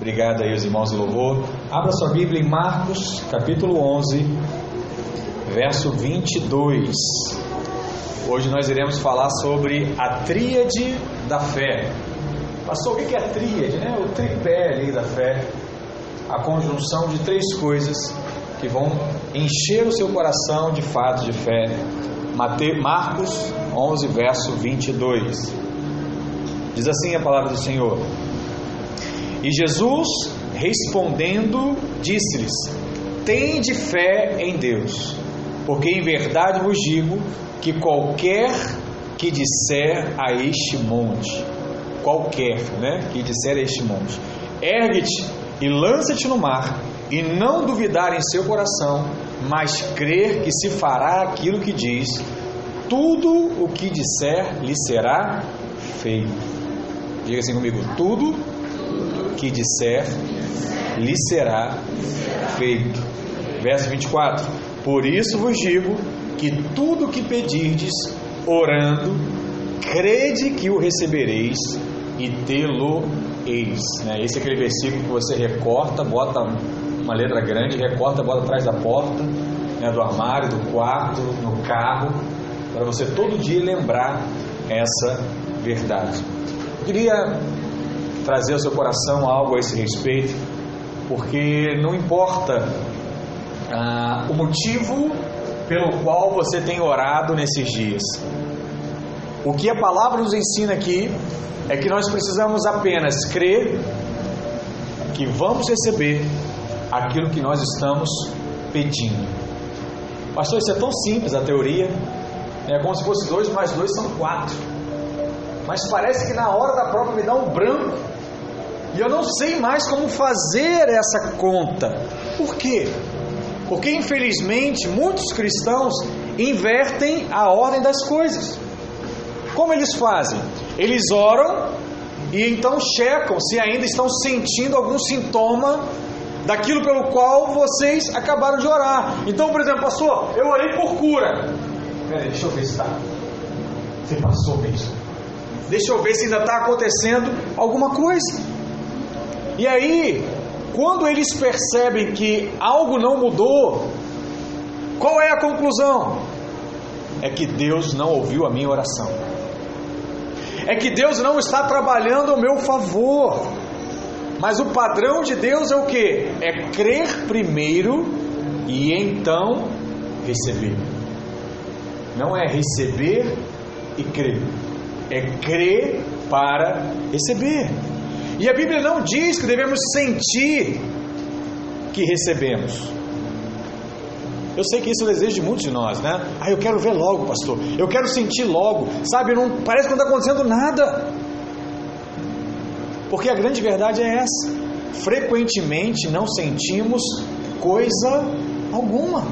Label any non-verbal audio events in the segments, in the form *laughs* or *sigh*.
Obrigado aí os irmãos do louvor. Abra sua Bíblia em Marcos, capítulo 11, verso 22. Hoje nós iremos falar sobre a tríade da fé. Pastor, o que é a tríade? Né? O tripé ali da fé. A conjunção de três coisas que vão encher o seu coração de fato de fé. Marcos 11, verso 22. Diz assim a palavra do Senhor. E Jesus, respondendo, disse-lhes: Tende fé em Deus, porque em verdade vos digo que qualquer que disser a este monte, qualquer, né, que disser a este monte, ergue-te e lança-te no mar, e não duvidar em seu coração, mas crer que se fará aquilo que diz, tudo o que disser lhe será feito. Diga assim comigo: tudo que disser, lhe será feito. Verso 24: Por isso vos digo que tudo que pedirdes, orando, crede que o recebereis e tê-lo-eis. Né? Esse é aquele versículo que você recorta, bota uma letra grande, recorta, bota atrás da porta, né, do armário, do quarto, no carro, para você todo dia lembrar essa verdade. Eu queria trazer ao seu coração algo a esse respeito, porque não importa ah, o motivo pelo qual você tem orado nesses dias. O que a palavra nos ensina aqui é que nós precisamos apenas crer que vamos receber aquilo que nós estamos pedindo. Pastor, isso é tão simples a teoria. É como se fosse dois mais dois são quatro. Mas parece que na hora da prova me dá um branco e eu não sei mais como fazer essa conta. Por quê? Porque infelizmente muitos cristãos invertem a ordem das coisas. Como eles fazem? Eles oram e então checam se ainda estão sentindo algum sintoma daquilo pelo qual vocês acabaram de orar. Então, por exemplo, pastor, eu orei por cura. Peraí, deixa eu ver se está. Você passou mesmo. Deixa eu ver se ainda está acontecendo alguma coisa. E aí, quando eles percebem que algo não mudou, qual é a conclusão? É que Deus não ouviu a minha oração. É que Deus não está trabalhando ao meu favor. Mas o padrão de Deus é o que? É crer primeiro e então receber. Não é receber e crer. É crer para receber. E a Bíblia não diz que devemos sentir que recebemos. Eu sei que isso é o desejo de muitos de nós, né? Ah, eu quero ver logo, pastor. Eu quero sentir logo. Sabe, não, parece que não está acontecendo nada. Porque a grande verdade é essa. Frequentemente não sentimos coisa alguma.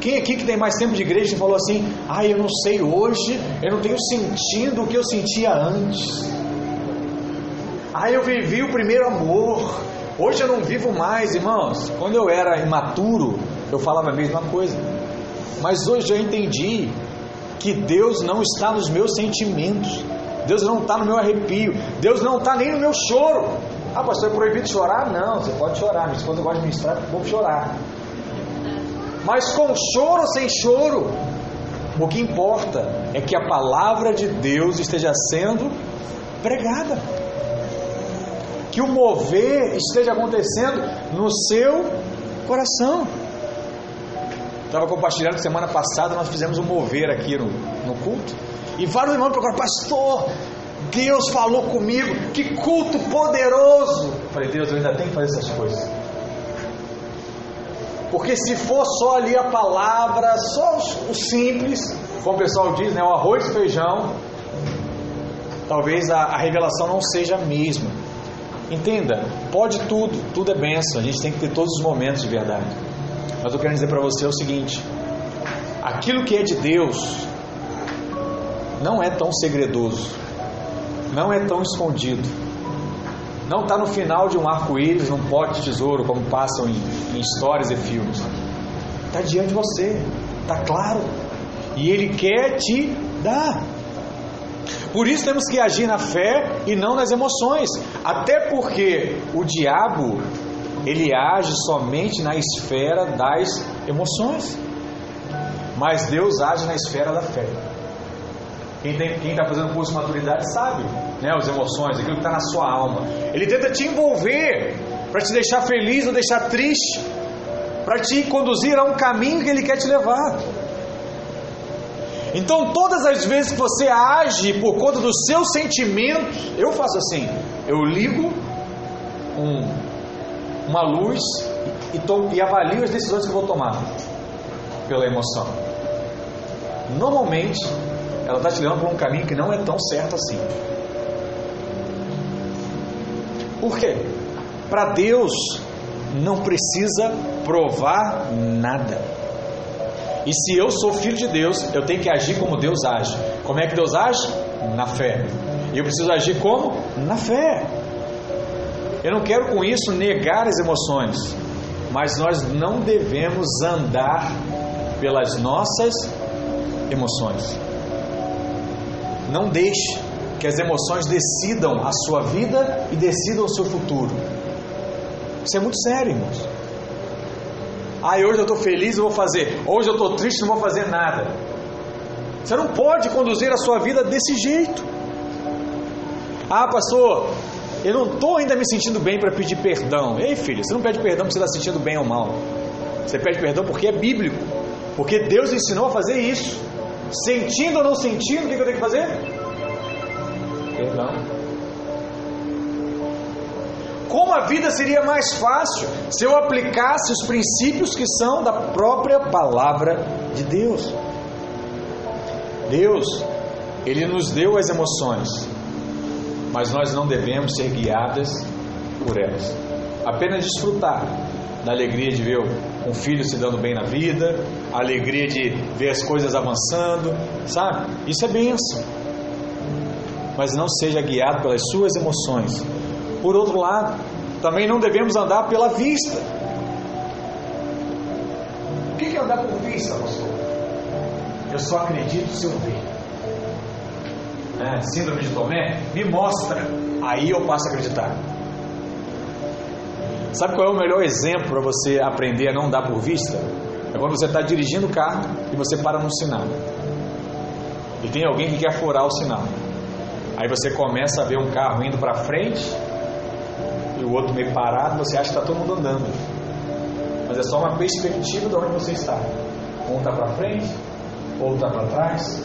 Quem aqui que tem mais tempo de igreja falou assim: Ah, eu não sei hoje, eu não tenho sentido o que eu sentia antes. Ah, eu vivi o primeiro amor. Hoje eu não vivo mais, irmãos. Quando eu era imaturo, eu falava a mesma coisa. Mas hoje eu entendi que Deus não está nos meus sentimentos. Deus não está no meu arrepio. Deus não está nem no meu choro. Ah, pastor, é proibido chorar? Não, você pode chorar. Minha esposa gosta de ministrar, vou chorar. Mas com choro ou sem choro, o que importa é que a palavra de Deus esteja sendo pregada que o mover esteja acontecendo no seu coração. Estava compartilhando semana passada nós fizemos um mover aqui no, no culto. E vários irmãos procuraram, pastor, Deus falou comigo, que culto poderoso. Eu falei, Deus, eu ainda tenho que fazer essas coisas. Porque se for só ali a palavra, só o simples, como o pessoal diz, né, o arroz e feijão, talvez a, a revelação não seja a mesma. Entenda, pode tudo, tudo é benção, a gente tem que ter todos os momentos de verdade. Mas eu quero dizer para você o seguinte: aquilo que é de Deus não é tão segredoso, não é tão escondido, não está no final de um arco-íris, num pote de tesouro, como passam em, em histórias e filmes. Está diante de você, está claro, e Ele quer te dar. Por isso temos que agir na fé e não nas emoções. Até porque o diabo, ele age somente na esfera das emoções. Mas Deus age na esfera da fé. Quem está fazendo curso de maturidade sabe, né? As emoções, aquilo que está na sua alma. Ele tenta te envolver para te deixar feliz ou deixar triste, para te conduzir a um caminho que ele quer te levar. Então, todas as vezes que você age por conta dos seus sentimentos, eu faço assim: eu ligo um, uma luz e, to, e avalio as decisões que eu vou tomar pela emoção. Normalmente, ela está te levando por um caminho que não é tão certo assim. Por quê? Para Deus não precisa provar nada. E se eu sou filho de Deus, eu tenho que agir como Deus age. Como é que Deus age? Na fé. E eu preciso agir como? Na fé. Eu não quero com isso negar as emoções, mas nós não devemos andar pelas nossas emoções. Não deixe que as emoções decidam a sua vida e decidam o seu futuro. Isso é muito sério, irmãos. Ah, hoje eu estou feliz, eu vou fazer. Hoje eu estou triste, não vou fazer nada. Você não pode conduzir a sua vida desse jeito. Ah, pastor, eu não estou ainda me sentindo bem para pedir perdão. Ei, filho, você não pede perdão porque você está sentindo bem ou mal. Você pede perdão porque é bíblico. Porque Deus ensinou a fazer isso. Sentindo ou não sentindo, o que eu tenho que fazer? Perdão. Como a vida seria mais fácil se eu aplicasse os princípios que são da própria palavra de Deus. Deus, Ele nos deu as emoções, mas nós não devemos ser guiadas por elas. Apenas desfrutar da alegria de ver um filho se dando bem na vida, a alegria de ver as coisas avançando, sabe? Isso é bênção. Mas não seja guiado pelas suas emoções, por outro lado, também não devemos andar pela vista. O que é andar por vista, pastor? Eu só acredito se eu ver. É, síndrome de Tomé, me mostra, aí eu passo a acreditar. Sabe qual é o melhor exemplo para você aprender a não dar por vista? É quando você está dirigindo o carro e você para num sinal. E tem alguém que quer furar o sinal. Aí você começa a ver um carro indo para frente e o outro meio parado, você acha que está todo mundo andando. Mas é só uma perspectiva de onde você está. Um está para frente, outro está para trás,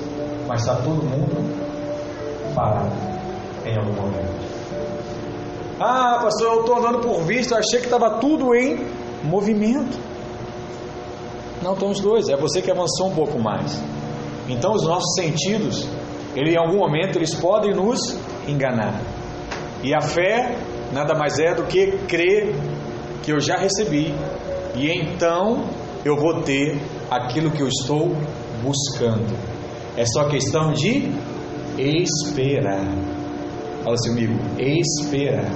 mas está todo mundo parado em algum momento. Ah, pastor, eu estou andando por vista, achei que estava tudo em movimento. Não estão os dois, é você que avançou um pouco mais. Então os nossos sentidos, ele, em algum momento, eles podem nos enganar. E a fé nada mais é do que crer que eu já recebi e então eu vou ter aquilo que eu estou buscando. É só questão de esperar. Fala assim comigo, esperar.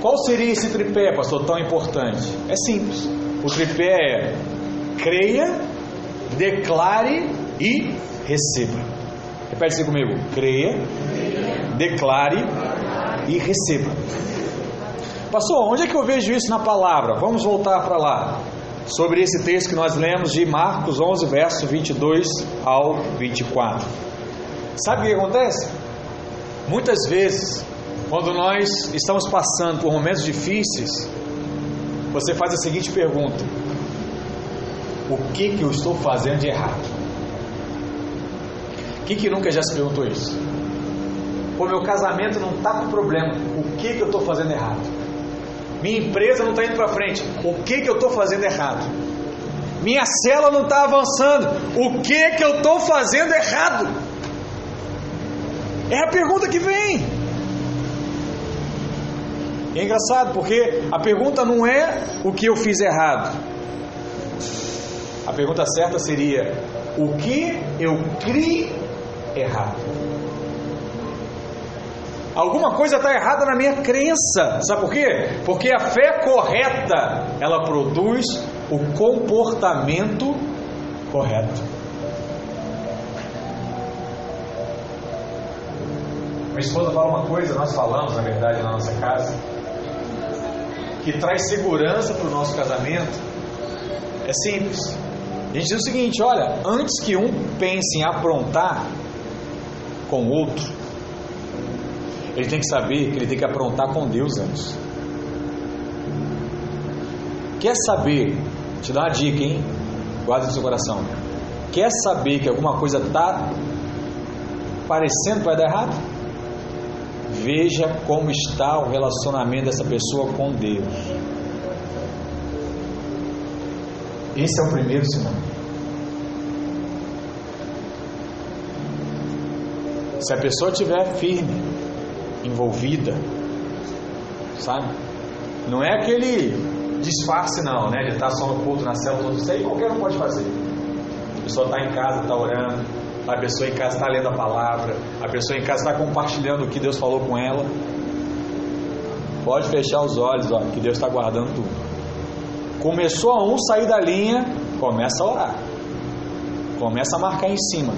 Qual seria esse tripé, pastor, tão importante? É simples. O tripé é creia, declare e receba. Repete assim comigo: creia, declare e receba. Pastor, onde é que eu vejo isso na palavra? Vamos voltar para lá. Sobre esse texto que nós lemos de Marcos 11, verso 22 ao 24. Sabe o que acontece? Muitas vezes, quando nós estamos passando por momentos difíceis, você faz a seguinte pergunta: O que, que eu estou fazendo de errado? Quem que nunca já se perguntou isso? Pô, meu casamento não está com problema. O que, que eu estou fazendo errado? Minha empresa não está indo para frente. O que, que eu estou fazendo errado? Minha célula não está avançando. O que, que eu estou fazendo errado? É a pergunta que vem. É engraçado porque a pergunta não é o que eu fiz errado. A pergunta certa seria: o que eu criei errado? Alguma coisa está errada na minha crença. Sabe por quê? Porque a fé correta, ela produz o comportamento correto. Minha esposa fala uma coisa, nós falamos, na verdade, na nossa casa, que traz segurança para o nosso casamento. É simples. A gente diz o seguinte: olha, antes que um pense em aprontar com o outro, ele tem que saber que ele tem que aprontar com Deus antes. Quer saber? Te dá uma dica, hein? Guarda no seu coração. Quer saber que alguma coisa está parecendo que vai dar errado? Veja como está o relacionamento dessa pessoa com Deus. Esse é o primeiro sinal. Se a pessoa estiver firme, envolvida, sabe? Não é aquele disfarce não, né? De estar só no culto, na célula, tudo isso aí qualquer um pode fazer. A pessoa está em casa, está orando, a pessoa em casa está lendo a palavra, a pessoa em casa está compartilhando o que Deus falou com ela. Pode fechar os olhos, ó, que Deus está guardando tudo. Começou a um sair da linha, começa a orar. Começa a marcar em cima.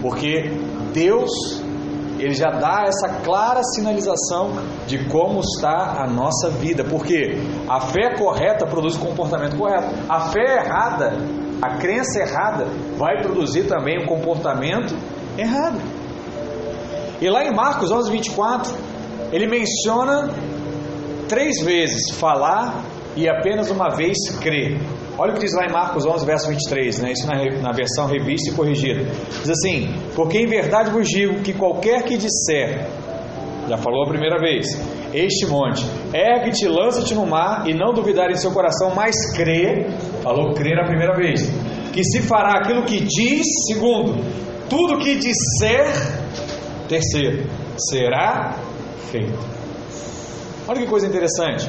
Porque Deus, Ele já dá essa clara sinalização de como está a nossa vida. Porque a fé correta produz o comportamento correto. A fé errada, a crença errada, vai produzir também um comportamento errado. E lá em Marcos 11, 24, ele menciona três vezes falar e apenas uma vez crer. Olha o que diz lá em Marcos 11, verso 23, né? isso na, na versão revista e corrigida. Diz assim: Porque em verdade vos digo que qualquer que disser, já falou a primeira vez, este monte, ergue-te, lança-te no mar e não duvidar em seu coração, mas crê, falou crer a primeira vez, que se fará aquilo que diz, segundo, tudo que disser, terceiro, será feito. Olha que coisa interessante.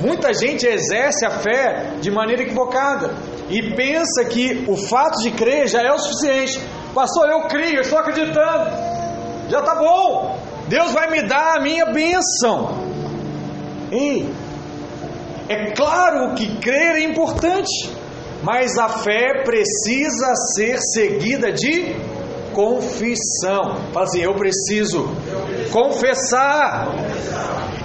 Muita gente exerce a fé de maneira equivocada e pensa que o fato de crer já é o suficiente. Pastor, eu creio, eu estou acreditando, já está bom. Deus vai me dar a minha bênção. Ei, é claro que crer é importante, mas a fé precisa ser seguida de confissão. Fala assim: eu preciso confessar.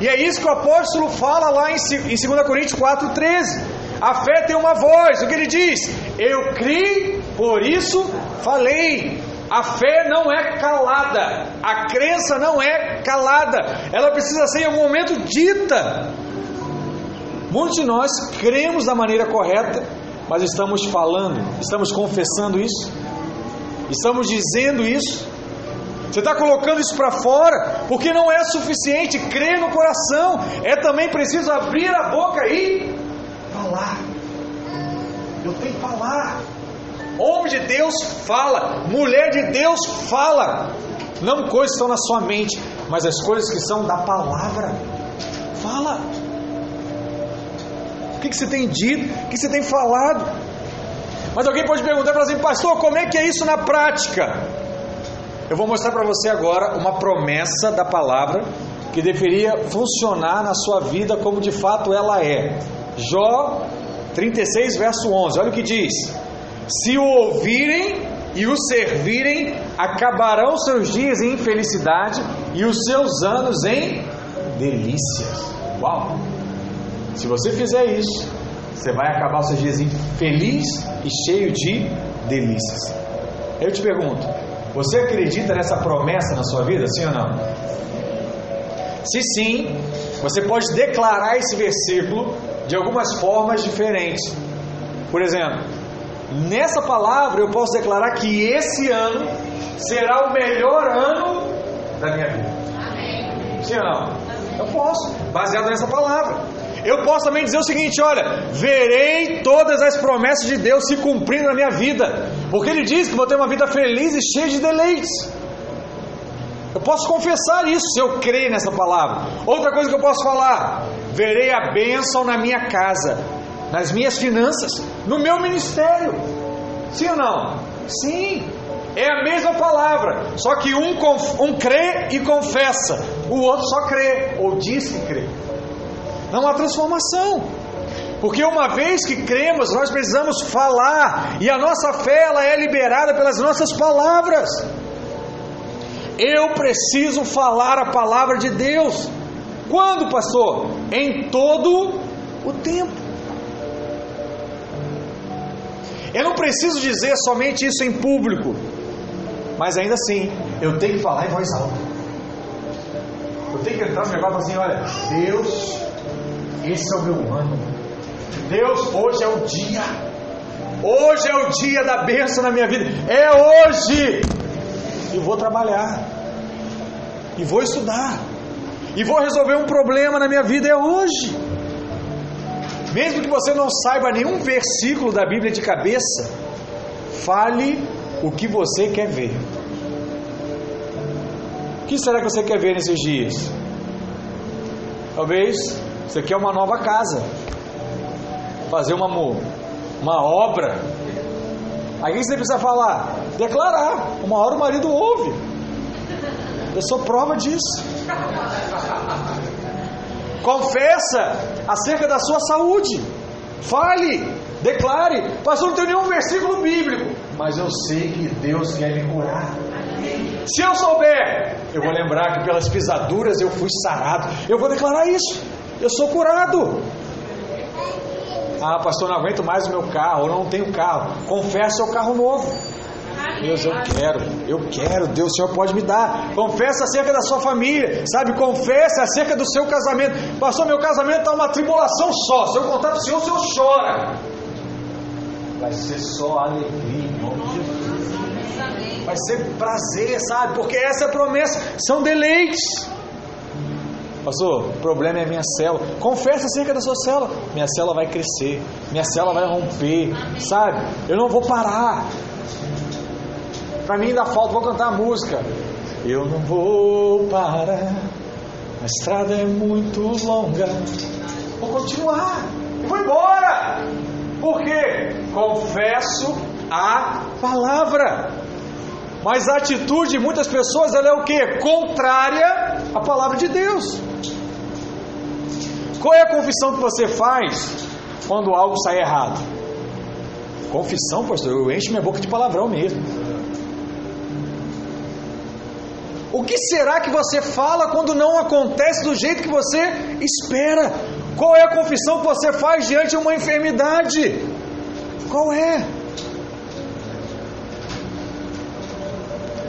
E é isso que o apóstolo fala lá em 2 Coríntios 4,13. A fé tem uma voz, o que ele diz? Eu criei, por isso falei. A fé não é calada, a crença não é calada, ela precisa ser em algum momento dita. Muitos de nós cremos da maneira correta, mas estamos falando, estamos confessando isso, estamos dizendo isso, você está colocando isso para fora, porque não é suficiente crer no coração, é também preciso abrir a boca e falar. Eu tenho que falar. Homem de Deus fala, mulher de Deus fala. Não coisas que estão na sua mente, mas as coisas que são da palavra. Fala. O que, que você tem dito? O que você tem falado? Mas alguém pode perguntar para assim, pastor, como é que é isso na prática? Eu vou mostrar para você agora uma promessa da palavra que deveria funcionar na sua vida como de fato ela é. Jó 36, verso 11. Olha o que diz: Se o ouvirem e o servirem, acabarão seus dias em infelicidade e os seus anos em delícias. Uau! Se você fizer isso, você vai acabar os seus dias infeliz e cheio de delícias. Eu te pergunto, você acredita nessa promessa na sua vida, sim ou não? Se sim, você pode declarar esse versículo de algumas formas diferentes. Por exemplo, nessa palavra eu posso declarar que esse ano será o melhor ano da minha vida. Amém. Sim ou não? Eu posso, baseado nessa palavra. Eu posso também dizer o seguinte: olha, verei todas as promessas de Deus se cumprindo na minha vida, porque Ele diz que vou ter uma vida feliz e cheia de deleites. Eu posso confessar isso se eu creio nessa palavra. Outra coisa que eu posso falar: verei a bênção na minha casa, nas minhas finanças, no meu ministério. Sim ou não? Sim. É a mesma palavra, só que um, um crê e confessa, o outro só crê ou diz que crê. Não há transformação. Porque uma vez que cremos, nós precisamos falar, e a nossa fé ela é liberada pelas nossas palavras. Eu preciso falar a palavra de Deus. Quando, pastor? Em todo o tempo. Eu não preciso dizer somente isso em público, mas ainda assim, eu tenho que falar em voz alta. Eu tenho que entrar no negócio e falar assim: olha, Deus, esse é o meu ano. Deus, hoje é o dia. Hoje é o dia da bênção na minha vida. É hoje. E vou trabalhar. E vou estudar. E vou resolver um problema na minha vida. É hoje. Mesmo que você não saiba nenhum versículo da Bíblia de cabeça, fale o que você quer ver. O que será que você quer ver nesses dias? Talvez você quer uma nova casa, fazer uma, uma obra. Aí você precisa falar? Declarar. Uma hora o marido ouve. Eu sou prova disso. Confessa acerca da sua saúde. Fale, declare. Pastor, não tem nenhum versículo bíblico, mas eu sei que Deus quer me curar. Se eu souber, eu vou lembrar que pelas pisaduras eu fui sarado. Eu vou declarar isso. Eu sou curado. Ah, pastor, não aguento mais o meu carro, eu não tenho carro. Confessa o carro novo. Deus, eu quero, eu quero, Deus, o Senhor pode me dar. Confessa acerca da sua família, sabe? Confessa acerca do seu casamento. Pastor, meu casamento está uma tribulação só. Se eu contar para o Senhor, o Senhor chora. Vai ser só alegria. Vai ser prazer, sabe? Porque essa é a promessa, são deleites. Pastor, o problema é minha célula. Confessa acerca da sua célula. Minha célula vai crescer, minha célula vai romper, sabe? Eu não vou parar. Para mim ainda falta, vou cantar a música. Eu não vou parar, a estrada é muito longa. Vou continuar, vou embora. Por quê? Confesso a palavra. Mas a atitude de muitas pessoas ela é o que? Contrária à palavra de Deus. Qual é a confissão que você faz quando algo sai errado? Confissão, pastor, eu encho minha boca de palavrão mesmo. O que será que você fala quando não acontece do jeito que você espera? Qual é a confissão que você faz diante de uma enfermidade? Qual é?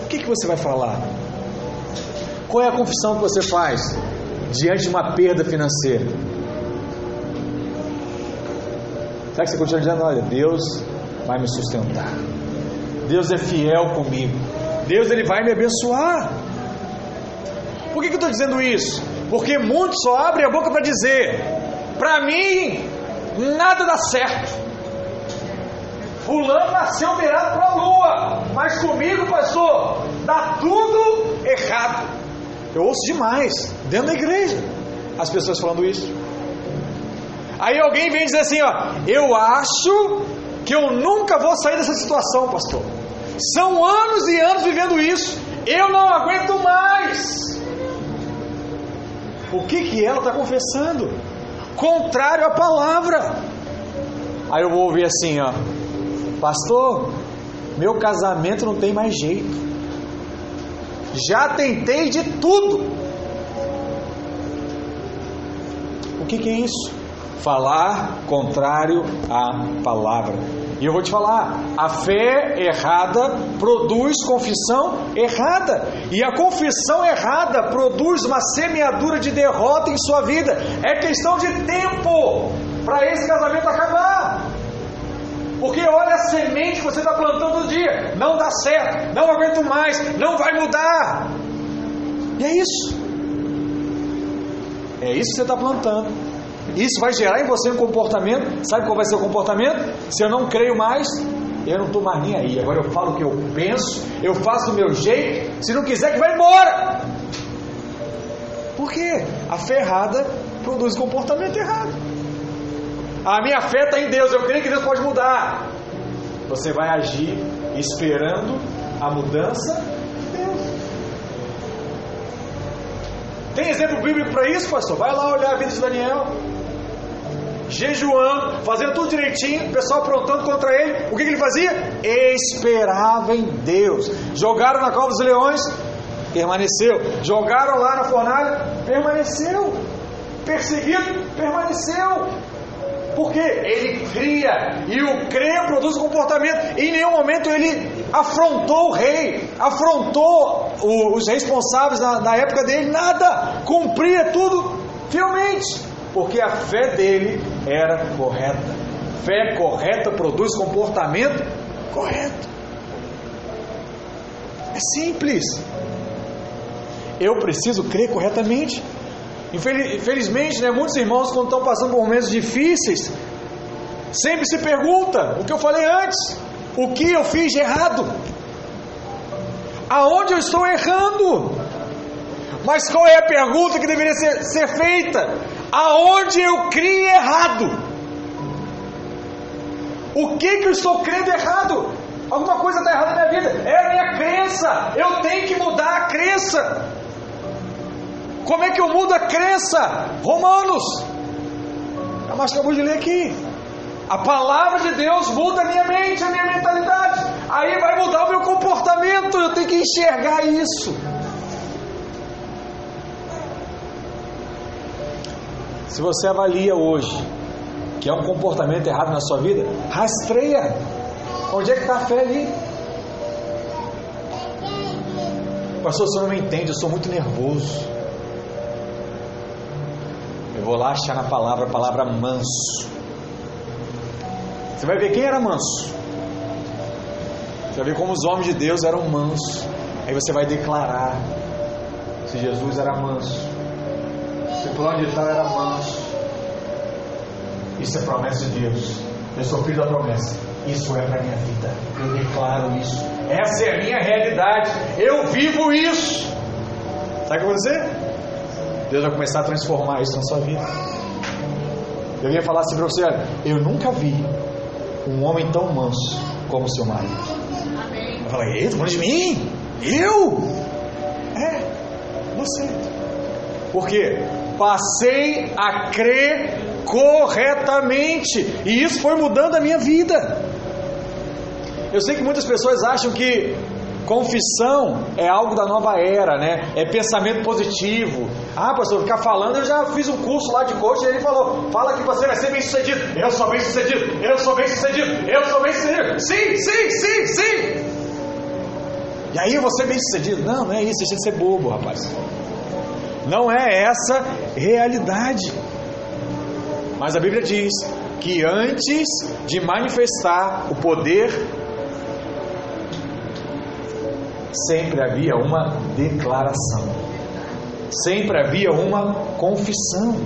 O que, que você vai falar? Qual é a confissão que você faz diante de uma perda financeira? Será que você continua dizendo: Olha, Deus vai me sustentar, Deus é fiel comigo, Deus ele vai me abençoar? Por que, que eu estou dizendo isso? Porque muitos só abrem a boca para dizer: para mim, nada dá certo. Fulano nasceu virado para a lua, mas comigo, pastor, dá tudo errado. Eu ouço demais, dentro da igreja, as pessoas falando isso. Aí alguém vem dizer assim: ó, eu acho que eu nunca vou sair dessa situação, pastor. São anos e anos vivendo isso, eu não aguento mais. O que, que ela está confessando? Contrário à palavra. Aí eu vou ouvir assim, ó, pastor, meu casamento não tem mais jeito. Já tentei de tudo. O que, que é isso? Falar contrário à palavra. E eu vou te falar: a fé errada produz confissão errada. E a confissão errada produz uma semeadura de derrota em sua vida. É questão de tempo para esse casamento acabar. Porque olha a semente que você está plantando todo dia. Não dá certo, não aguento mais, não vai mudar. E é isso. É isso que você está plantando. Isso vai gerar em você um comportamento. Sabe qual vai ser o comportamento? Se eu não creio mais, eu não estou mais nem aí. Agora eu falo o que eu penso, eu faço do meu jeito. Se não quiser, que vai embora. Por quê? A fé errada produz comportamento errado. A minha fé está em Deus, eu creio que Deus pode mudar. Você vai agir esperando a mudança Tem exemplo bíblico para isso, pastor? Vai lá olhar a vida de Daniel. Jejuando, fazendo tudo direitinho, o pessoal aprontando contra ele. O que, que ele fazia? Esperava em Deus. Jogaram na cova dos leões, permaneceu. Jogaram lá na fornalha, permaneceu. Perseguido, permaneceu. Porque ele cria e o crer produz comportamento. Em nenhum momento ele afrontou o rei, afrontou os responsáveis na, na época dele, nada. Cumpria tudo fielmente, porque a fé dele era correta. Fé correta produz comportamento correto. É simples. Eu preciso crer corretamente. Infelizmente, né, muitos irmãos, quando estão passando por momentos difíceis, sempre se pergunta o que eu falei antes: o que eu fiz de errado? Aonde eu estou errando? Mas qual é a pergunta que deveria ser, ser feita? Aonde eu criei errado? O que, que eu estou crendo errado? Alguma coisa está errada na minha vida. É a minha crença. Eu tenho que mudar a crença. Como é que eu mudo a crença? Romanos. A mais acabou de ler aqui. A palavra de Deus muda a minha mente, a minha mentalidade. Aí vai mudar o meu comportamento. Eu tenho que enxergar isso. Se você avalia hoje que é um comportamento errado na sua vida, rastreia. Onde é que está a fé ali? Pastor, você não me entende, eu sou muito nervoso. Eu vou lá achar na palavra a palavra manso. Você vai ver quem era manso. Você vai ver como os homens de Deus eram mansos. Aí você vai declarar se Jesus era manso. Se fulano de tal era manso. Isso é promessa de Deus. Eu sou filho da promessa. Isso é para minha vida. Eu declaro isso. Essa é a minha realidade. Eu vivo isso. Sabe o que vai acontecer? Deus vai começar a transformar isso na sua vida. Eu ia falar assim para você: olha, eu nunca vi um homem tão manso como seu marido. Eu falei: ei, falando de mim? Eu? É, você. Por quê? Passei a crer corretamente e isso foi mudando a minha vida. Eu sei que muitas pessoas acham que confissão é algo da nova era, né? É pensamento positivo. Ah, pastor, ficar falando, eu já fiz um curso lá de coach e ele falou: fala que você vai ser bem sucedido. Eu sou bem sucedido, eu sou bem sucedido, eu sou bem sucedido. Sim, sim, sim, sim. E aí vou ser bem sucedido. Não, não é isso, deixa de ser bobo, rapaz. Não é essa realidade. Mas a Bíblia diz que antes de manifestar o poder, sempre havia uma declaração, sempre havia uma confissão.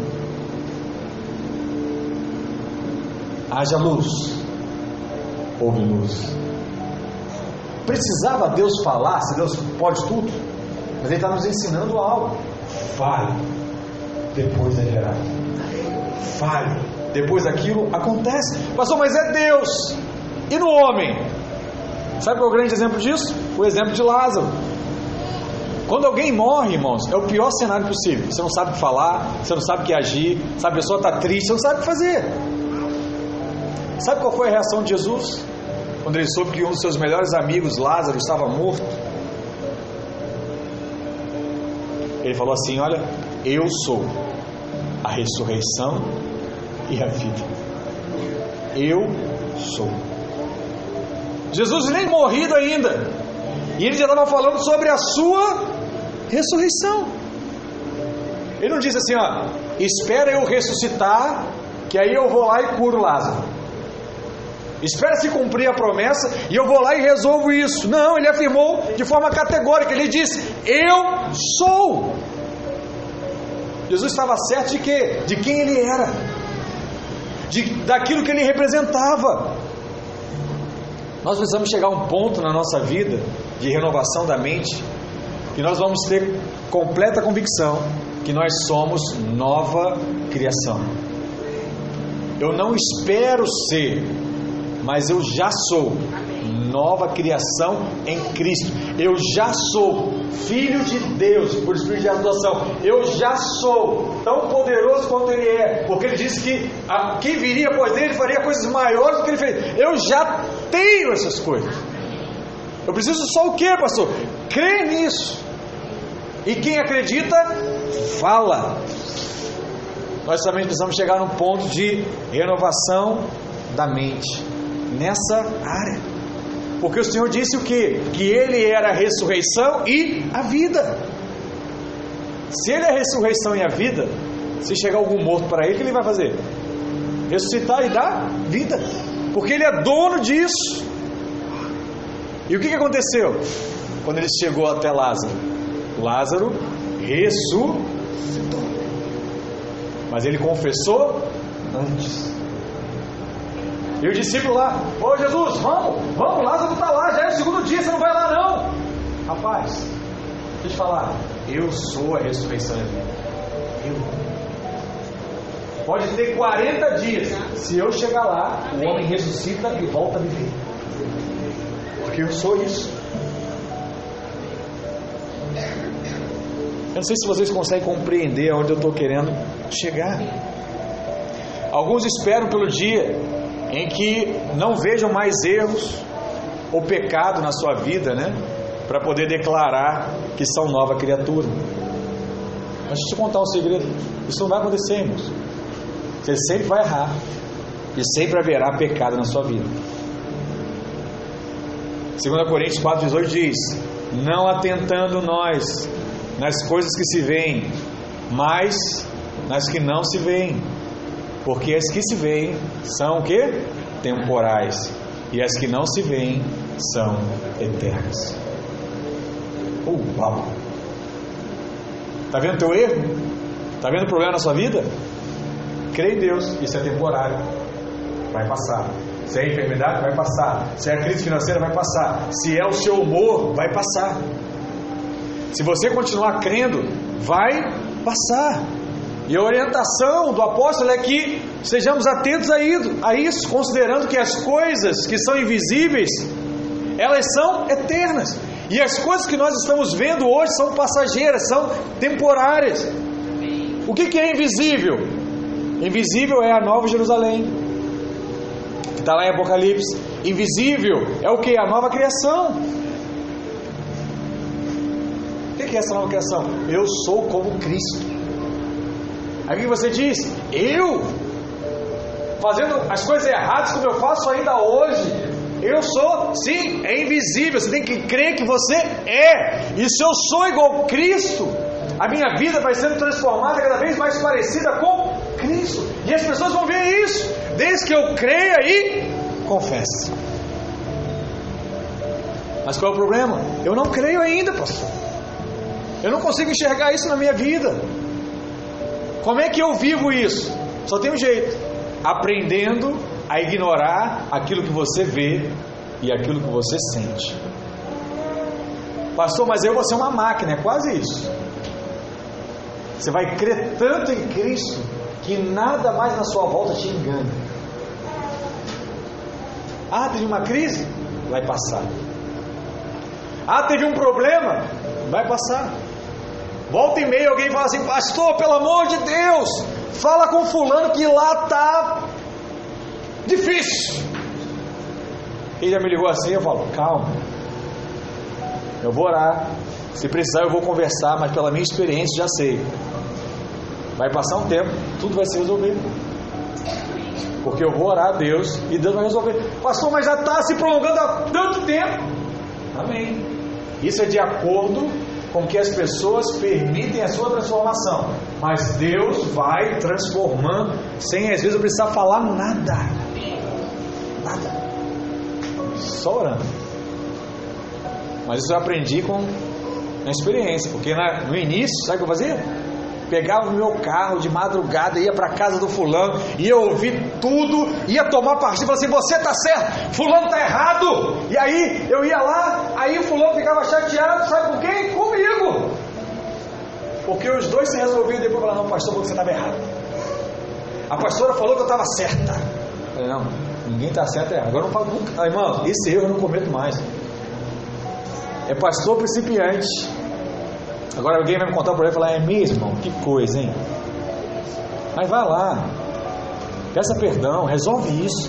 Haja luz, houve luz. Precisava Deus falar, se Deus pode tudo, mas Ele está nos ensinando algo. Fale, depois é gerado fale. Depois daquilo acontece. Pastor, mas é Deus. E no homem? Sabe qual é o grande exemplo disso? O exemplo de Lázaro. Quando alguém morre, irmãos, é o pior cenário possível. Você não sabe falar, você não sabe o que agir, sabe, a pessoa está triste, você não sabe o que fazer. Sabe qual foi a reação de Jesus? Quando ele soube que um dos seus melhores amigos, Lázaro, estava morto. Ele falou assim: Olha, eu sou a ressurreição e a vida. Eu sou. Jesus nem morrido ainda. E ele já estava falando sobre a sua ressurreição. Ele não disse assim, ó, espera eu ressuscitar, que aí eu vou lá e curo Lázaro. Espera se cumprir a promessa e eu vou lá e resolvo isso. Não, ele afirmou de forma categórica. Ele disse: Eu sou. Jesus estava certo de quê? De quem ele era, de, daquilo que ele representava. Nós precisamos chegar a um ponto na nossa vida de renovação da mente que nós vamos ter completa convicção que nós somos nova criação. Eu não espero ser, mas eu já sou nova criação em Cristo. Eu já sou filho de Deus por espírito de adoção. Eu já sou tão poderoso quanto Ele é, porque Ele disse que a, quem viria após Ele faria coisas maiores do que Ele fez. Eu já tenho essas coisas. Eu preciso só o que, pastor? Crer nisso. E quem acredita, fala. Nós também precisamos chegar num ponto de renovação da mente nessa área. Porque o Senhor disse o que? Que Ele era a ressurreição e a vida. Se Ele é a ressurreição e a vida, se chegar algum morto para Ele, o que Ele vai fazer? Ressuscitar e dar vida. Porque Ele é dono disso. E o que, que aconteceu? Quando Ele chegou até Lázaro? Lázaro ressuscitou. Mas Ele confessou antes. E o discípulo lá, ô Jesus, vamos, vamos, Lázaro está lá, já é o segundo dia, você não vai lá não. Rapaz, deixa eu te falar, eu sou a ressurreição e a vida. Eu. Pode ter 40 dias. Se eu chegar lá, o homem ressuscita e volta a viver. Porque eu sou isso. Eu não sei se vocês conseguem compreender aonde eu estou querendo chegar. Alguns esperam pelo dia em que não vejam mais erros ou pecado na sua vida, né? Para poder declarar que são nova criatura. Mas deixa eu te contar um segredo: isso não vai acontecer, irmãos. Você sempre vai errar e sempre haverá pecado na sua vida. 2 Coríntios 4,18 diz: Não atentando nós nas coisas que se veem, mas nas que não se veem porque as que se veem são o que? Temporais. E as que não se veem são eternas. Uau! Está vendo teu erro? Está vendo o problema na sua vida? Crê em Deus, isso é temporário. Vai passar. Se é enfermidade, vai passar. Se é crise financeira, vai passar. Se é o seu humor, vai passar. Se você continuar crendo, vai passar. E a orientação do apóstolo é que sejamos atentos a isso, considerando que as coisas que são invisíveis, elas são eternas. E as coisas que nós estamos vendo hoje são passageiras, são temporárias. O que, é invisível? Invisível é a Nova Jerusalém, que está lá em Apocalipse. Invisível é o que? A nova criação. O que é essa nova criação? Eu sou como Cristo. Aí você diz, eu fazendo as coisas erradas como eu faço ainda hoje. Eu sou, sim, é invisível. Você tem que crer que você é. E se eu sou igual a Cristo, a minha vida vai sendo transformada cada vez mais parecida com Cristo. E as pessoas vão ver isso, desde que eu creia e confesse. Mas qual é o problema? Eu não creio ainda, pastor. Eu não consigo enxergar isso na minha vida. Como é que eu vivo isso? Só tem um jeito: aprendendo a ignorar aquilo que você vê e aquilo que você sente. Pastor, mas eu vou ser uma máquina, é quase isso. Você vai crer tanto em Cristo que nada mais na sua volta te engana. Ah, teve uma crise? Vai passar. Ah, teve um problema? Vai passar. Volta e meia alguém fala assim, pastor, pelo amor de Deus, fala com fulano que lá tá difícil. Ele já me ligou assim, eu falo, calma. Eu vou orar. Se precisar eu vou conversar, mas pela minha experiência já sei. Vai passar um tempo, tudo vai se resolver. Porque eu vou orar a Deus e Deus vai resolver. Pastor, mas já está se prolongando há tanto tempo. Amém. Isso é de acordo com que as pessoas permitem a sua transformação, mas Deus vai transformando sem às vezes eu precisar falar nada. Nada. Só orando. Mas isso eu aprendi com a experiência, porque na, no início, sabe o que eu fazia? Pegava o meu carro de madrugada, ia para casa do fulano, ia ouvir tudo, ia tomar partido, falava assim: você está certo, fulano está errado. E aí eu ia lá, aí o fulano ficava chateado, sabe por quê? Comigo. Porque os dois se resolviam depois falaram: não, pastor, você estava errado. A pastora falou que eu estava certa. Eu falei, não, ninguém está certo, é errado. Agora eu não falo nunca. Ah, irmão, esse erro eu não cometo mais. É pastor principiante. Agora alguém vai me contar o problema e falar, é mesmo? Que coisa, hein? Mas vai lá, peça perdão, resolve isso.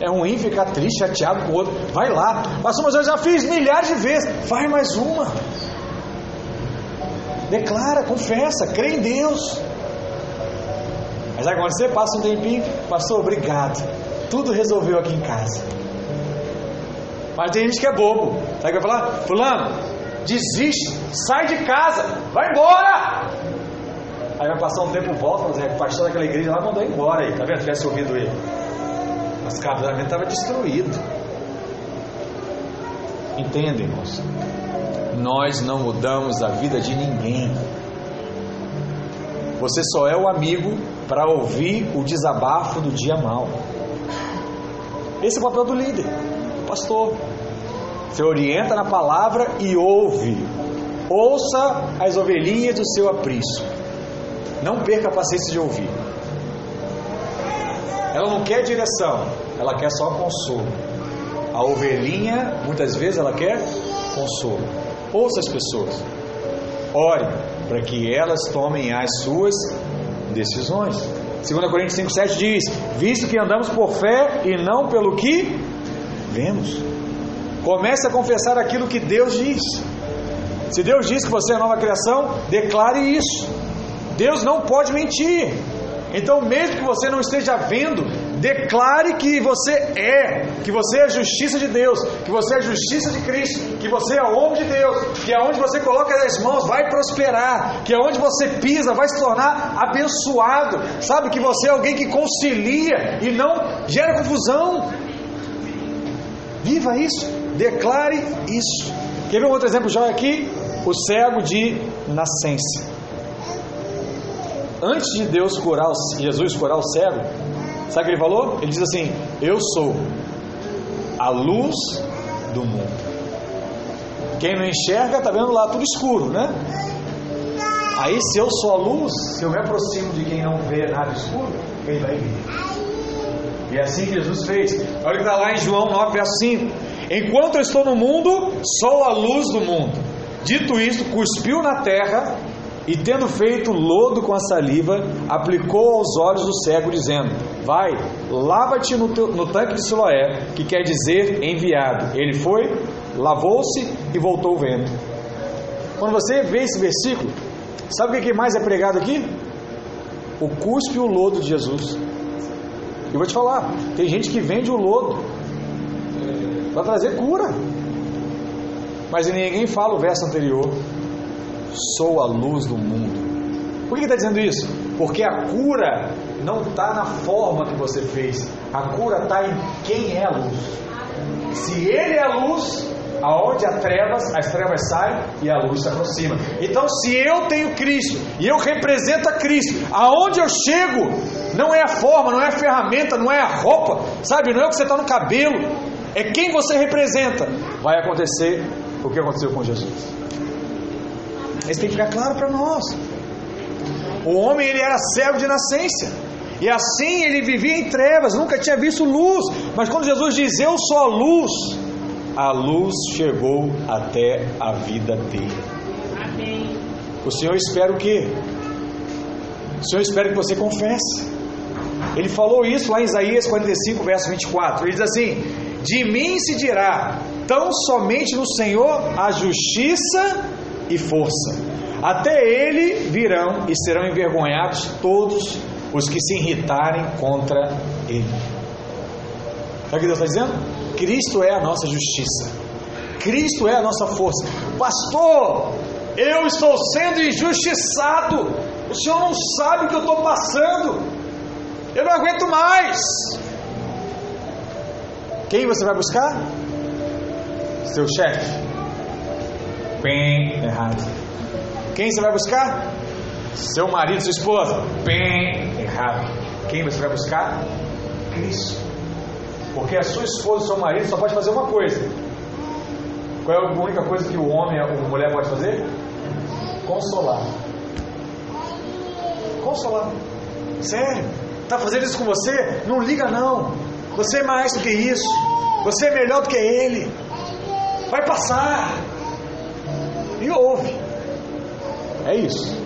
É ruim ficar triste, chateado com o outro. Vai lá. Pastor, mas eu já fiz milhares de vezes. Faz mais uma. declara, confessa, crê em Deus. Mas quando você passa um tempinho, pastor, obrigado. Tudo resolveu aqui em casa. Mas tem gente que é bobo. Sabe o que vai falar? Fulano, desiste, sai de casa, vai embora. Aí vai passar um tempo, volta, mas é, pastor daquela igreja lá mandou embora aí, tá vendo? Tivesse ouvido ele. Mas casamento estava destruído. Entendem, irmãos? Nós não mudamos a vida de ninguém. Você só é o amigo para ouvir o desabafo do dia mal. Esse é o papel do líder, pastor. Você orienta na palavra e ouve. Ouça as ovelhinhas do seu aprisco. Não perca a paciência de ouvir. Ela não quer direção, ela quer só consolo. A ovelhinha, muitas vezes, ela quer consolo. Ouça as pessoas. Ore para que elas tomem as suas decisões. 2 Coríntios 5,7 diz: Visto que andamos por fé e não pelo que vemos. Comece a confessar aquilo que Deus diz. Se Deus diz que você é nova criação, declare isso. Deus não pode mentir. Então, mesmo que você não esteja vendo, declare que você é, que você é a justiça de Deus, que você é a justiça de Cristo, que você é o homem de Deus, que aonde você coloca as mãos vai prosperar, que aonde você pisa vai se tornar abençoado. Sabe que você é alguém que concilia e não gera confusão. Viva isso, declare isso. Quer ver um outro exemplo já aqui? O cego de nascença antes de Deus curar, Jesus curar o cego, sabe o que ele falou? Ele diz assim: Eu sou a luz do mundo. Quem não enxerga está vendo lá tudo escuro, né? Aí, se eu sou a luz, se eu me aproximo de quem não vê nada escuro, ele vai ver. E é assim que Jesus fez. Olha que está lá em João 9, verso 5. Enquanto eu estou no mundo, sou a luz do mundo. Dito isto, cuspiu na terra e tendo feito lodo com a saliva, aplicou aos olhos do cego, dizendo: Vai, lava-te no, no, tanque de Siloé, que quer dizer enviado. Ele foi, lavou-se e voltou vendo. Quando você vê esse versículo, sabe o que mais é pregado aqui? O cuspe e o lodo de Jesus. E vou te falar: tem gente que vende o lodo para trazer cura, mas ninguém fala o verso anterior sou a luz do mundo. Por que está dizendo isso? Porque a cura não está na forma que você fez, a cura está em quem é a luz. Se ele é a luz, aonde há trevas, as trevas saem e a luz se aproxima. Então, se eu tenho Cristo e eu represento a Cristo, aonde eu chego, não é a forma, não é a ferramenta, não é a roupa, sabe? Não é o que você está no cabelo, é quem você representa. Vai acontecer o que aconteceu com Jesus. Isso tem que ficar claro para nós. O homem ele era cego de nascença. E assim ele vivia em trevas, nunca tinha visto luz. Mas quando Jesus diz: Eu sou a luz, a luz chegou até a vida dele. Amém. O Senhor espera o quê? O Senhor espera que você confesse. Ele falou isso lá em Isaías 45, verso 24. Ele diz assim: De mim se dirá, tão somente no Senhor a justiça e força. Até ele virão e serão envergonhados todos os que se irritarem contra ele. Sabe o que Deus está dizendo? Cristo é a nossa justiça. Cristo é a nossa força. Pastor, eu estou sendo injustiçado. O senhor não sabe o que eu estou passando. Eu não aguento mais. Quem você vai buscar? Seu chefe Bem errado. Quem você vai buscar? Seu marido, sua esposa? Bem errado. Quem você vai buscar? Cristo. Porque a sua esposa, seu marido só pode fazer uma coisa. Qual é a única coisa que o homem ou a mulher pode fazer? Consolar. Consolar. Sério? Está fazendo isso com você? Não liga não. Você é mais do que isso. Você é melhor do que ele. Vai passar e ouve. É isso.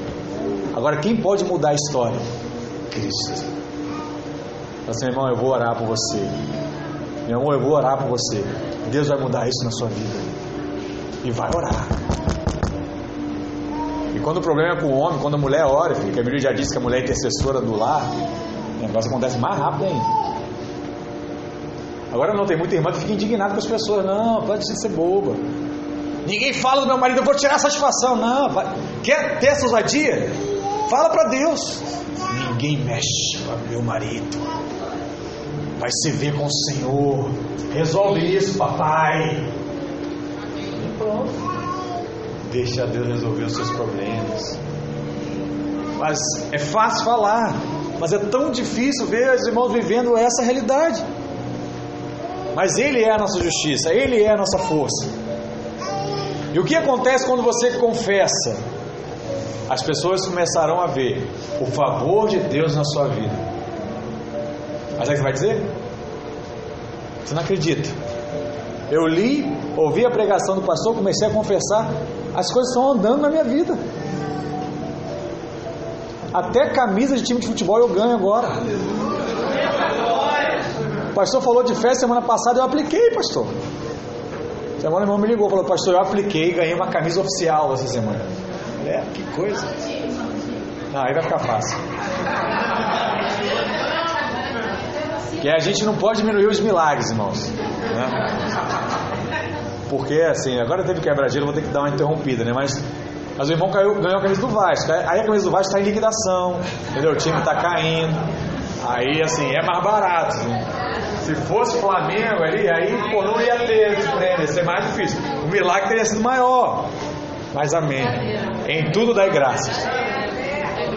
Agora, quem pode mudar a história? Cristo. Assim, irmão, eu vou orar por você. Meu irmão, eu vou orar por você. Deus vai mudar isso na sua vida. E vai orar. E quando o problema é com o homem, quando a mulher ora, que a Bíblia já disse que a mulher é intercessora do lar, o negócio acontece mais rápido ainda. Agora não, tem muita irmã que fica indignada com as pessoas. Não, pode ser boba. Ninguém fala do meu marido, eu vou tirar a satisfação. Não, vai. quer ter essa ousadia? Fala para Deus. Ninguém mexe com meu marido. Vai se ver com o Senhor. Resolve isso, papai. E pronto. Deixa Deus resolver os seus problemas. Mas é fácil falar, mas é tão difícil ver os irmãos vivendo essa realidade. Mas Ele é a nossa justiça, Ele é a nossa força. E o que acontece quando você confessa? As pessoas começarão a ver o favor de Deus na sua vida. Mas é que você vai dizer? Você não acredita. Eu li, ouvi a pregação do pastor, comecei a confessar, as coisas estão andando na minha vida. Até camisa de time de futebol eu ganho agora pastor falou de fé semana passada, eu apliquei, pastor. Semana o irmão me ligou, falou, pastor, eu apliquei e ganhei uma camisa oficial essa semana. É, que coisa. Não, aí vai ficar fácil. Que a gente não pode diminuir os milagres, irmãos. Né? Porque assim, agora teve quebra-gelo, vou ter que dar uma interrompida, né? Mas, mas o irmão caiu, ganhou a camisa do Vasco. Aí a camisa do Vasco está em liquidação, entendeu? O time está caindo. Aí assim, é mais barato. Né? Se fosse Flamengo ali, aí pô, não ia ter esse prêmio, ia ser mais difícil. O milagre teria sido maior. Mas amém. Em tudo dai graças.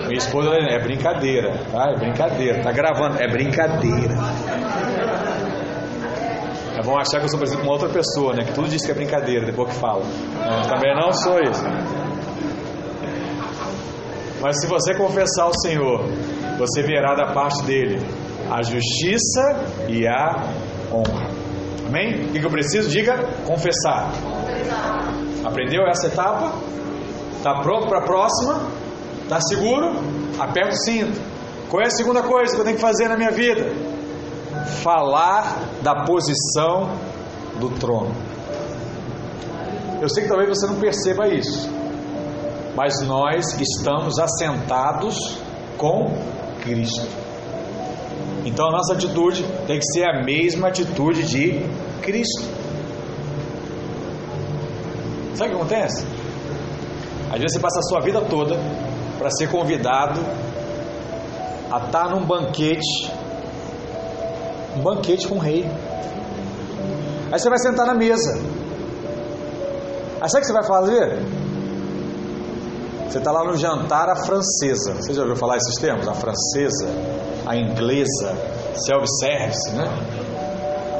Minha esposa é brincadeira, tá? É brincadeira. Tá gravando, é brincadeira. É bom achar que eu sou parecido com outra pessoa, né? Que tudo diz que é brincadeira depois que fala. Também não sou isso. Mas se você confessar ao Senhor, você verá da parte dele a justiça e a honra. Amém? O que eu preciso? Diga confessar. Aprendeu essa etapa? Está pronto para a próxima? Está seguro? Aperta o cinto. Qual é a segunda coisa que eu tenho que fazer na minha vida? Falar da posição do trono. Eu sei que talvez você não perceba isso, mas nós estamos assentados com Cristo. Então a nossa atitude tem que ser a mesma atitude de Cristo. Sabe o que acontece? Às vezes você passa a sua vida toda para ser convidado a estar num banquete, um banquete com o rei. Aí você vai sentar na mesa. Aí sabe o que você vai fazer? Você está lá no jantar à francesa. Você já ouviu falar esses termos? A francesa a inglesa, self-service, né?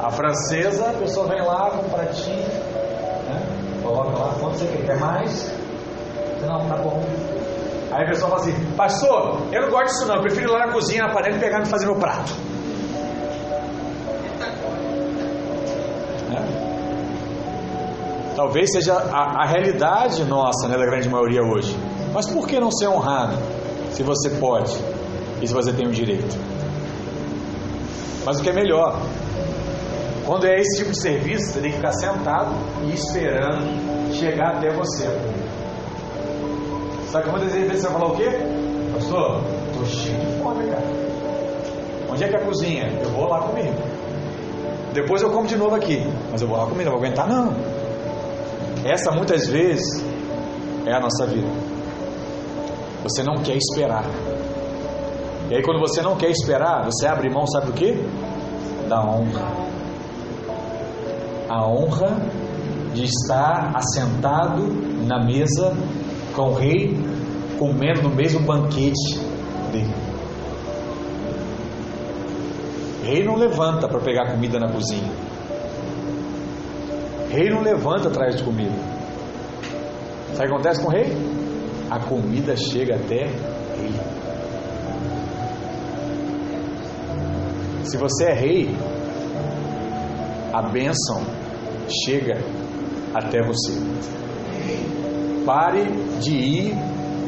A francesa, a pessoa vem lá com um pratinho, né? coloca lá, quanto você quer? Quer mais? Não, tá bom. Aí a pessoa fala assim, pastor, eu não gosto disso não, eu prefiro ir lá na cozinha, na panela e pegar e fazer meu prato. É. Talvez seja a, a realidade nossa, né, da grande maioria hoje. Mas por que não ser honrado? Se você pode e se você tem o direito. Mas o que é melhor, quando é esse tipo de serviço, você tem que ficar sentado e esperando chegar até você. Sabe que muitas vezes você vai falar o quê? Pastor, estou cheio de fome, cara. Onde é que é a cozinha? Eu vou lá comer. Depois eu como de novo aqui. Mas eu vou lá comer, não vou aguentar não. Essa muitas vezes é a nossa vida. Você não quer esperar. E aí, quando você não quer esperar, você abre mão, sabe do que? Da honra. A honra de estar assentado na mesa com o rei, comendo no mesmo banquete dele. Rei não levanta para pegar comida na cozinha. Rei não levanta atrás de comida. Sabe o que acontece com o rei? A comida chega até ele. Se você é rei, a bênção chega até você. Pare de ir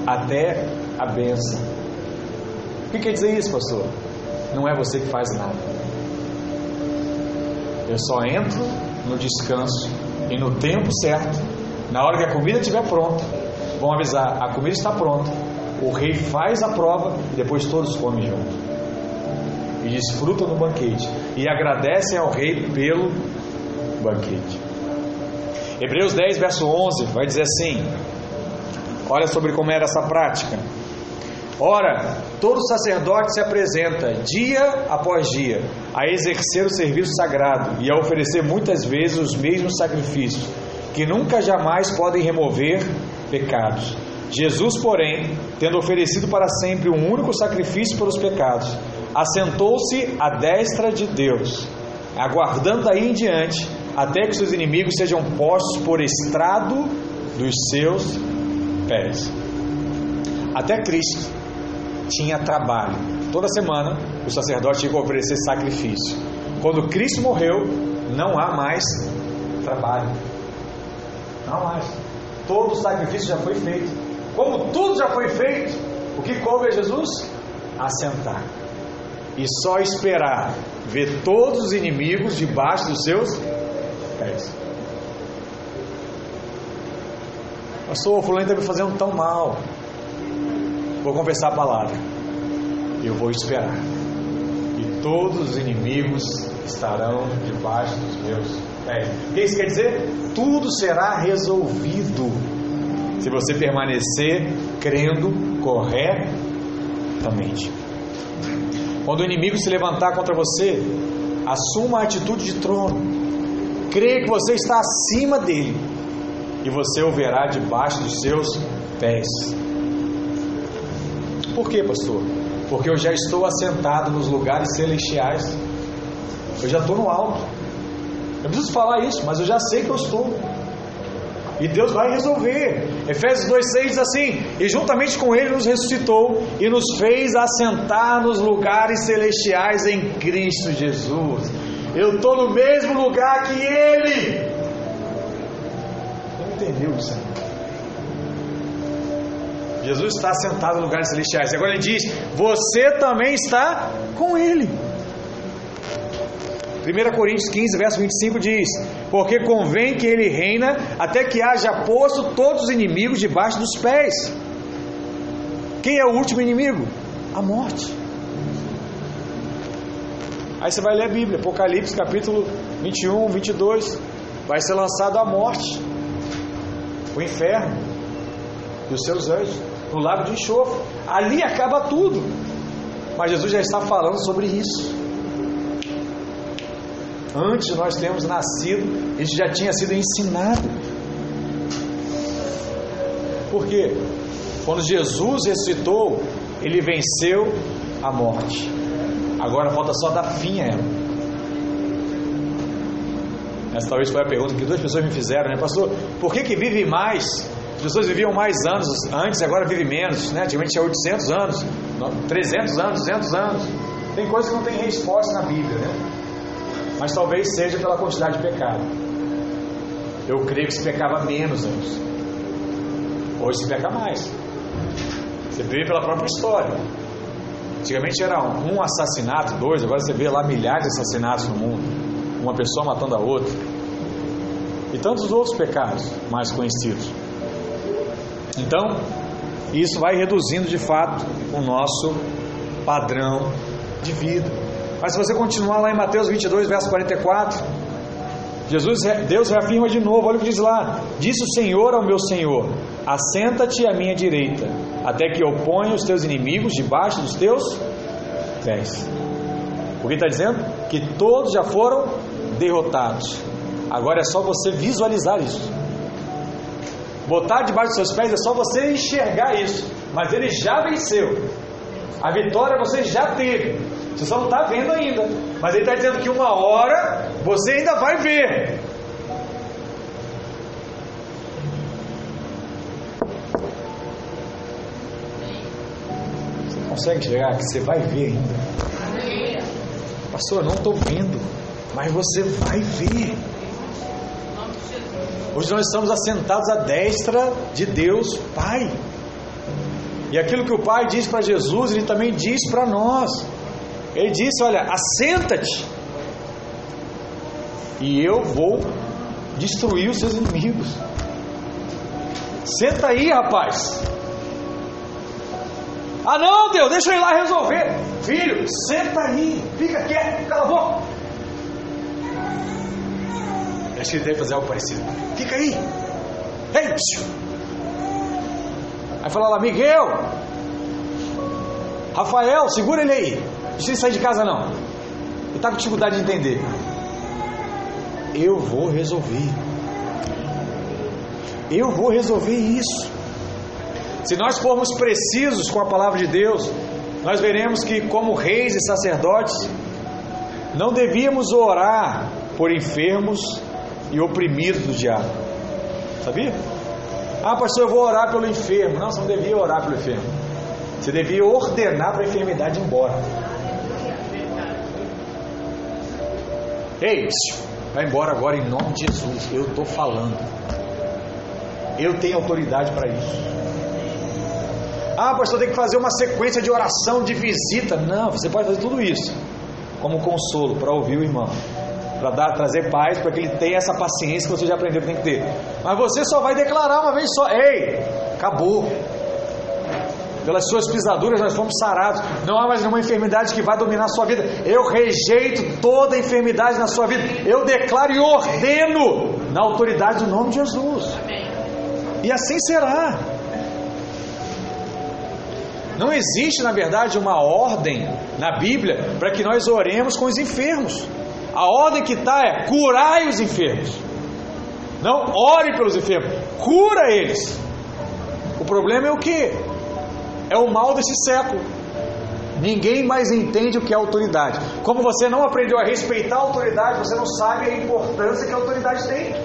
até a bênção. O que quer dizer isso, pastor? Não é você que faz nada. Eu só entro no descanso e no tempo certo, na hora que a comida estiver pronta, vão avisar: a comida está pronta. O rei faz a prova e depois todos comem junto. E desfrutam do banquete. E agradecem ao rei pelo banquete. Hebreus 10, verso 11, vai dizer assim: Olha sobre como era essa prática. Ora, todo sacerdote se apresenta dia após dia a exercer o serviço sagrado e a oferecer muitas vezes os mesmos sacrifícios, que nunca jamais podem remover pecados. Jesus, porém, tendo oferecido para sempre um único sacrifício pelos pecados, assentou-se à destra de Deus, aguardando daí em diante até que seus inimigos sejam postos por estrado dos seus pés. Até Cristo tinha trabalho. Toda semana o sacerdote tinha que oferecer sacrifício. Quando Cristo morreu, não há mais trabalho. Não há mais. Todo o sacrifício já foi feito. Como tudo já foi feito, o que coube a Jesus? Assentar. E só esperar ver todos os inimigos debaixo dos seus pés. Pastor, o fulano está me fazendo tão mal. Vou confessar a palavra. Eu vou esperar. E todos os inimigos estarão debaixo dos meus pés. O que isso quer dizer? Tudo será resolvido se você permanecer crendo corretamente. Quando o inimigo se levantar contra você, assuma a atitude de trono. Creia que você está acima dele e você o verá debaixo dos seus pés. Por quê, pastor? Porque eu já estou assentado nos lugares celestiais. Eu já estou no alto. Eu preciso falar isso, mas eu já sei que eu estou. E Deus vai resolver. Efésios 2,6 diz assim: E juntamente com Ele nos ressuscitou e nos fez assentar nos lugares celestiais em Cristo Jesus. Eu estou no mesmo lugar que Ele. Não entendeu isso? Jesus está sentado em lugares celestiais. Agora ele diz: Você também está com Ele. 1 Coríntios 15, verso 25 diz: Porque convém que ele reina até que haja posto todos os inimigos debaixo dos pés. Quem é o último inimigo? A morte. Aí você vai ler a Bíblia, Apocalipse capítulo 21, 22. Vai ser lançado a morte, o inferno e os seus anjos, no lago de enxofre. Ali acaba tudo. Mas Jesus já está falando sobre isso. Antes de nós termos nascido, isso já tinha sido ensinado. Por quê? Quando Jesus ressuscitou, ele venceu a morte. Agora falta só dar fim a ela. Essa talvez foi a pergunta que duas pessoas me fizeram, né, pastor? Por que, que vive mais? As pessoas viviam mais anos antes, agora vive menos, né? Antigamente tinha 800 anos, 300 anos, 200 anos. Tem coisas que não tem resposta na Bíblia, né? Mas talvez seja pela quantidade de pecado. Eu creio que se pecava menos antes. Hoje se peca mais. Você vê pela própria história. Antigamente era um assassinato, dois, agora você vê lá milhares de assassinatos no mundo. Uma pessoa matando a outra. E tantos outros pecados mais conhecidos. Então, isso vai reduzindo de fato o nosso padrão de vida. Mas se você continuar lá em Mateus 22, verso 44, Jesus, Deus reafirma de novo, olha o que diz lá: Disse o Senhor ao meu Senhor: Assenta-te à minha direita, até que eu ponha os teus inimigos debaixo dos teus pés. O que está dizendo? Que todos já foram derrotados. Agora é só você visualizar isso. Botar debaixo dos seus pés é só você enxergar isso. Mas ele já venceu. A vitória você já teve. Você só não está vendo ainda. Mas ele está dizendo que uma hora você ainda vai ver. Você consegue chegar que você vai ver ainda? Pastor, eu não estou vendo. Mas você vai ver. Hoje nós estamos assentados à destra de Deus Pai. E aquilo que o Pai diz para Jesus, Ele também diz para nós. Ele disse: Olha, assenta-te, e eu vou destruir os seus inimigos. Senta aí, rapaz. Ah, não, Deus, deixa eu ir lá resolver. Filho, senta aí, fica quieto, cala a boca. Acho que ele deve fazer algo parecido. Fica aí. Ei, psiu. Aí fala lá, Miguel, Rafael, segura ele aí. Precisa sair de casa não. Ele está com dificuldade de entender. Eu vou resolver. Eu vou resolver isso. Se nós formos precisos com a palavra de Deus, nós veremos que, como reis e sacerdotes, não devíamos orar por enfermos e oprimidos do diabo. Sabia? Ah, pastor, eu vou orar pelo enfermo. Não, você não devia orar pelo enfermo. Você devia ordenar para a enfermidade ir embora. Ei, vai embora agora em nome de Jesus. Eu estou falando. Eu tenho autoridade para isso. Ah, pastor, tem que fazer uma sequência de oração, de visita. Não, você pode fazer tudo isso como consolo para ouvir o irmão, para dar, trazer paz, para que ele tenha essa paciência que você já aprendeu que tem que ter. Mas você só vai declarar uma vez só: Ei, acabou. Pelas suas pisaduras nós fomos sarados. Não há mais nenhuma enfermidade que vai dominar a sua vida. Eu rejeito toda enfermidade na sua vida. Eu declaro e ordeno na autoridade do nome de Jesus. E assim será. Não existe, na verdade, uma ordem na Bíblia para que nós oremos com os enfermos. A ordem que está é curai os enfermos. Não ore pelos enfermos, cura eles. O problema é o que? É o mal desse século. Ninguém mais entende o que é autoridade. Como você não aprendeu a respeitar a autoridade, você não sabe a importância que a autoridade tem.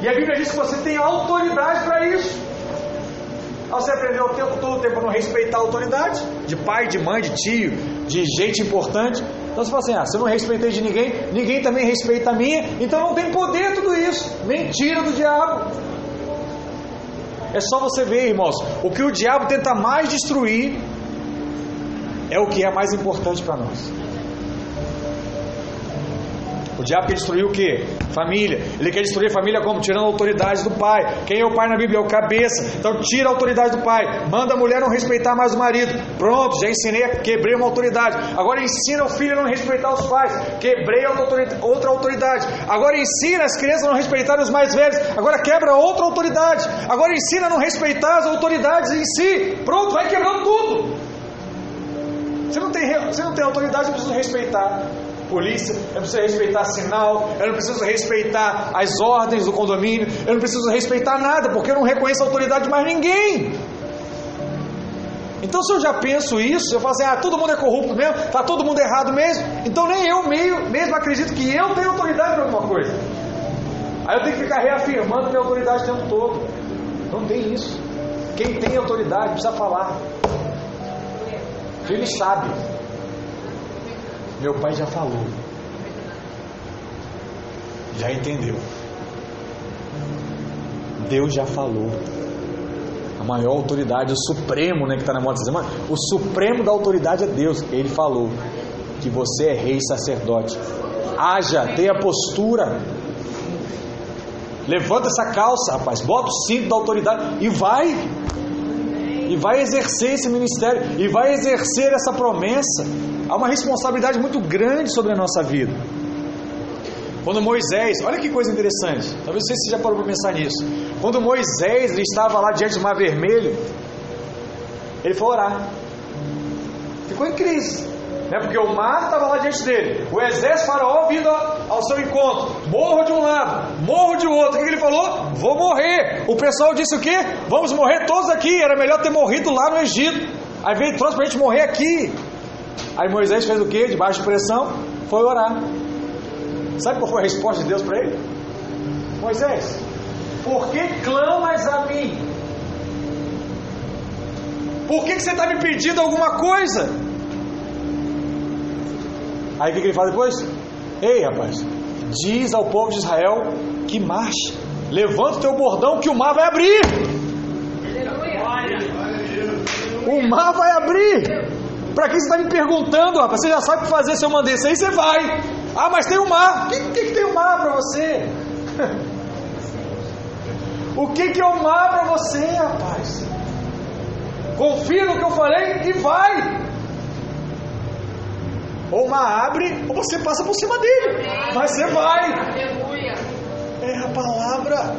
E a Bíblia diz que você tem autoridade para isso. Você aprendeu o tempo todo o tempo a não respeitar a autoridade, de pai, de mãe, de tio, de gente importante. Então você fala assim: ah, se eu não respeitei de ninguém, ninguém também respeita a minha, então não tem poder tudo isso. Mentira do diabo. É só você ver, irmãos, o que o diabo tenta mais destruir é o que é mais importante para nós. O diabo quer destruir o que? Família. Ele quer destruir a família como? Tirando a autoridade do pai. Quem é o pai na Bíblia? É o cabeça. Então tira a autoridade do pai. Manda a mulher não respeitar mais o marido. Pronto, já ensinei, quebrei uma autoridade. Agora ensina o filho a não respeitar os pais. Quebrei outra autoridade. Agora ensina as crianças a não respeitarem os mais velhos. Agora quebra outra autoridade. Agora ensina a não respeitar as autoridades em si. Pronto, vai quebrando tudo. Você não tem, você não tem autoridade, você precisa respeitar polícia, eu preciso respeitar sinal, eu não preciso respeitar as ordens do condomínio, eu não preciso respeitar nada, porque eu não reconheço a autoridade de mais ninguém. Então, se eu já penso isso, eu falo assim: ah, todo mundo é corrupto mesmo, está todo mundo errado mesmo, então nem eu meio, mesmo acredito que eu tenho autoridade para alguma coisa. Aí eu tenho que ficar reafirmando minha autoridade o tempo todo. Não tem isso. Quem tem autoridade precisa falar. Ele sabe. Meu pai já falou. Já entendeu. Deus já falou. A maior autoridade, o supremo, né, que está na moda semana, o supremo da autoridade é Deus. Ele falou que você é rei sacerdote. Haja, tenha postura. Levanta essa calça, rapaz. Bota o cinto da autoridade e vai. E vai exercer esse ministério. E vai exercer essa promessa. Há uma responsabilidade muito grande sobre a nossa vida. Quando Moisés, olha que coisa interessante, talvez você já parou para pensar nisso. Quando Moisés ele estava lá diante do Mar Vermelho, ele foi orar. Ficou em crise, né? porque o mar estava lá diante dele, o exército faraó vindo ao seu encontro, morro de um lado, morro de outro. O que ele falou? Vou morrer. O pessoal disse o quê? Vamos morrer todos aqui. Era melhor ter morrido lá no Egito. Aí veio trouxe para a gente morrer aqui. Aí Moisés fez o que? De pressão, foi orar. Sabe qual foi a resposta de Deus para ele? Moisés, por que clamas a mim? Por que, que você está me pedindo alguma coisa? Aí o que, que ele fala depois? Ei rapaz, diz ao povo de Israel que marche, levanta o teu bordão que o mar vai abrir. O mar vai abrir. Para que você está me perguntando, rapaz? Você já sabe o que fazer se eu mandei isso aí, você vai. Ah, mas tem o mar. O que, que, que tem o mar para você? *laughs* O que, que eu mar para você, rapaz? Confia no que eu falei e vai. Ou uma abre, ou você passa por cima dele. Mas você vai. É a palavra.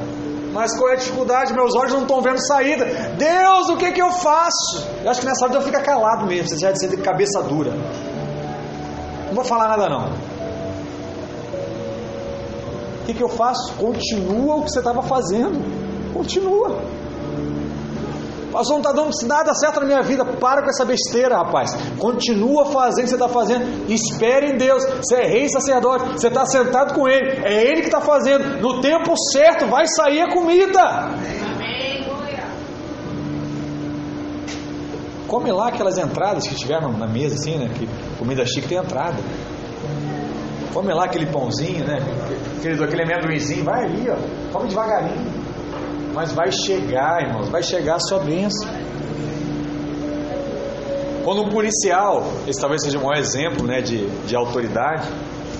Mas qual é a dificuldade? Meus olhos não estão vendo saída. Deus, o que, que eu faço? Eu acho que nessa hora eu fico calado mesmo. Você já de cabeça dura. Não vou falar nada não. O que, que eu faço? Continua o que você estava fazendo. Continua. Pastor, não está dando nada certo na minha vida. Para com essa besteira, rapaz. Continua fazendo o que você está fazendo. Espere em Deus. Você é rei sacerdote. Você está sentado com Ele. É Ele que está fazendo. No tempo certo vai sair a comida. Amém. Come lá aquelas entradas que tiveram na mesa, assim, né? Que comida chique tem entrada. Come lá aquele pãozinho, né? Aquele, aquele amendoinzinho. Vai ali, ó. Come devagarinho. Mas vai chegar, irmãos, vai chegar a sua bênção. Quando um policial, esse talvez seja um maior exemplo né, de, de autoridade,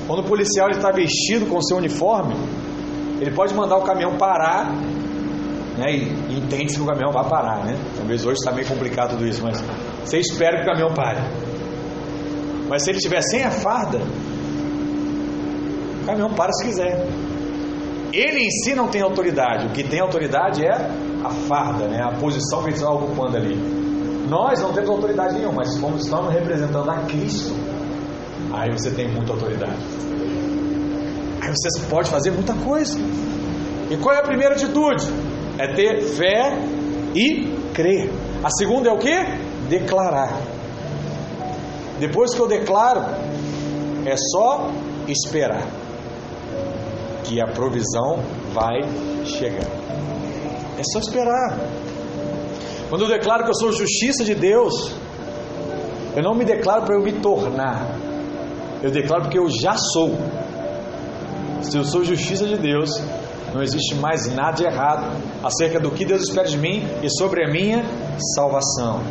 quando o policial está vestido com seu uniforme, ele pode mandar o caminhão parar, né, e, e entende se o caminhão vai parar, né? Talvez hoje está meio complicado tudo isso, mas você espera que o caminhão pare. Mas se ele estiver sem a farda, o caminhão para se quiser. Ele em si não tem autoridade. O que tem autoridade é a farda, né? a posição que ele está ocupando ali. Nós não temos autoridade nenhuma, mas como estamos representando a Cristo, aí você tem muita autoridade. Aí você pode fazer muita coisa. E qual é a primeira atitude? É ter fé e crer. A segunda é o que? Declarar. Depois que eu declaro, é só esperar que a provisão vai chegar. É só esperar. Quando eu declaro que eu sou justiça de Deus, eu não me declaro para eu me tornar, eu declaro porque eu já sou. Se eu sou justiça de Deus, não existe mais nada de errado acerca do que Deus espera de mim e sobre a minha salvação.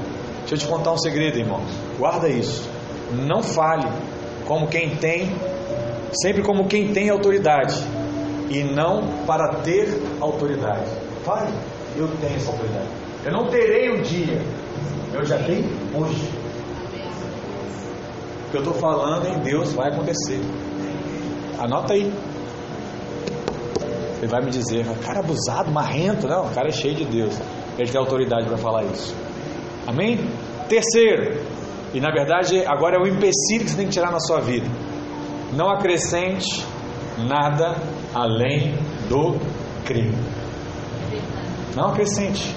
Deixa eu te contar um segredo, irmão. Guarda isso. Não fale como quem tem, sempre como quem tem autoridade e não para ter autoridade. Pai, eu tenho essa autoridade. Eu não terei um dia, eu já tenho hoje. O que eu estou falando em Deus vai acontecer. Anota aí. Ele vai me dizer, cara abusado, marrento. Não, o cara é cheio de Deus. Ele tem autoridade para falar isso. Amém? Terceiro, e na verdade agora é o empecilho que você tem que tirar na sua vida. Não acrescente nada além do crer. Não acrescente.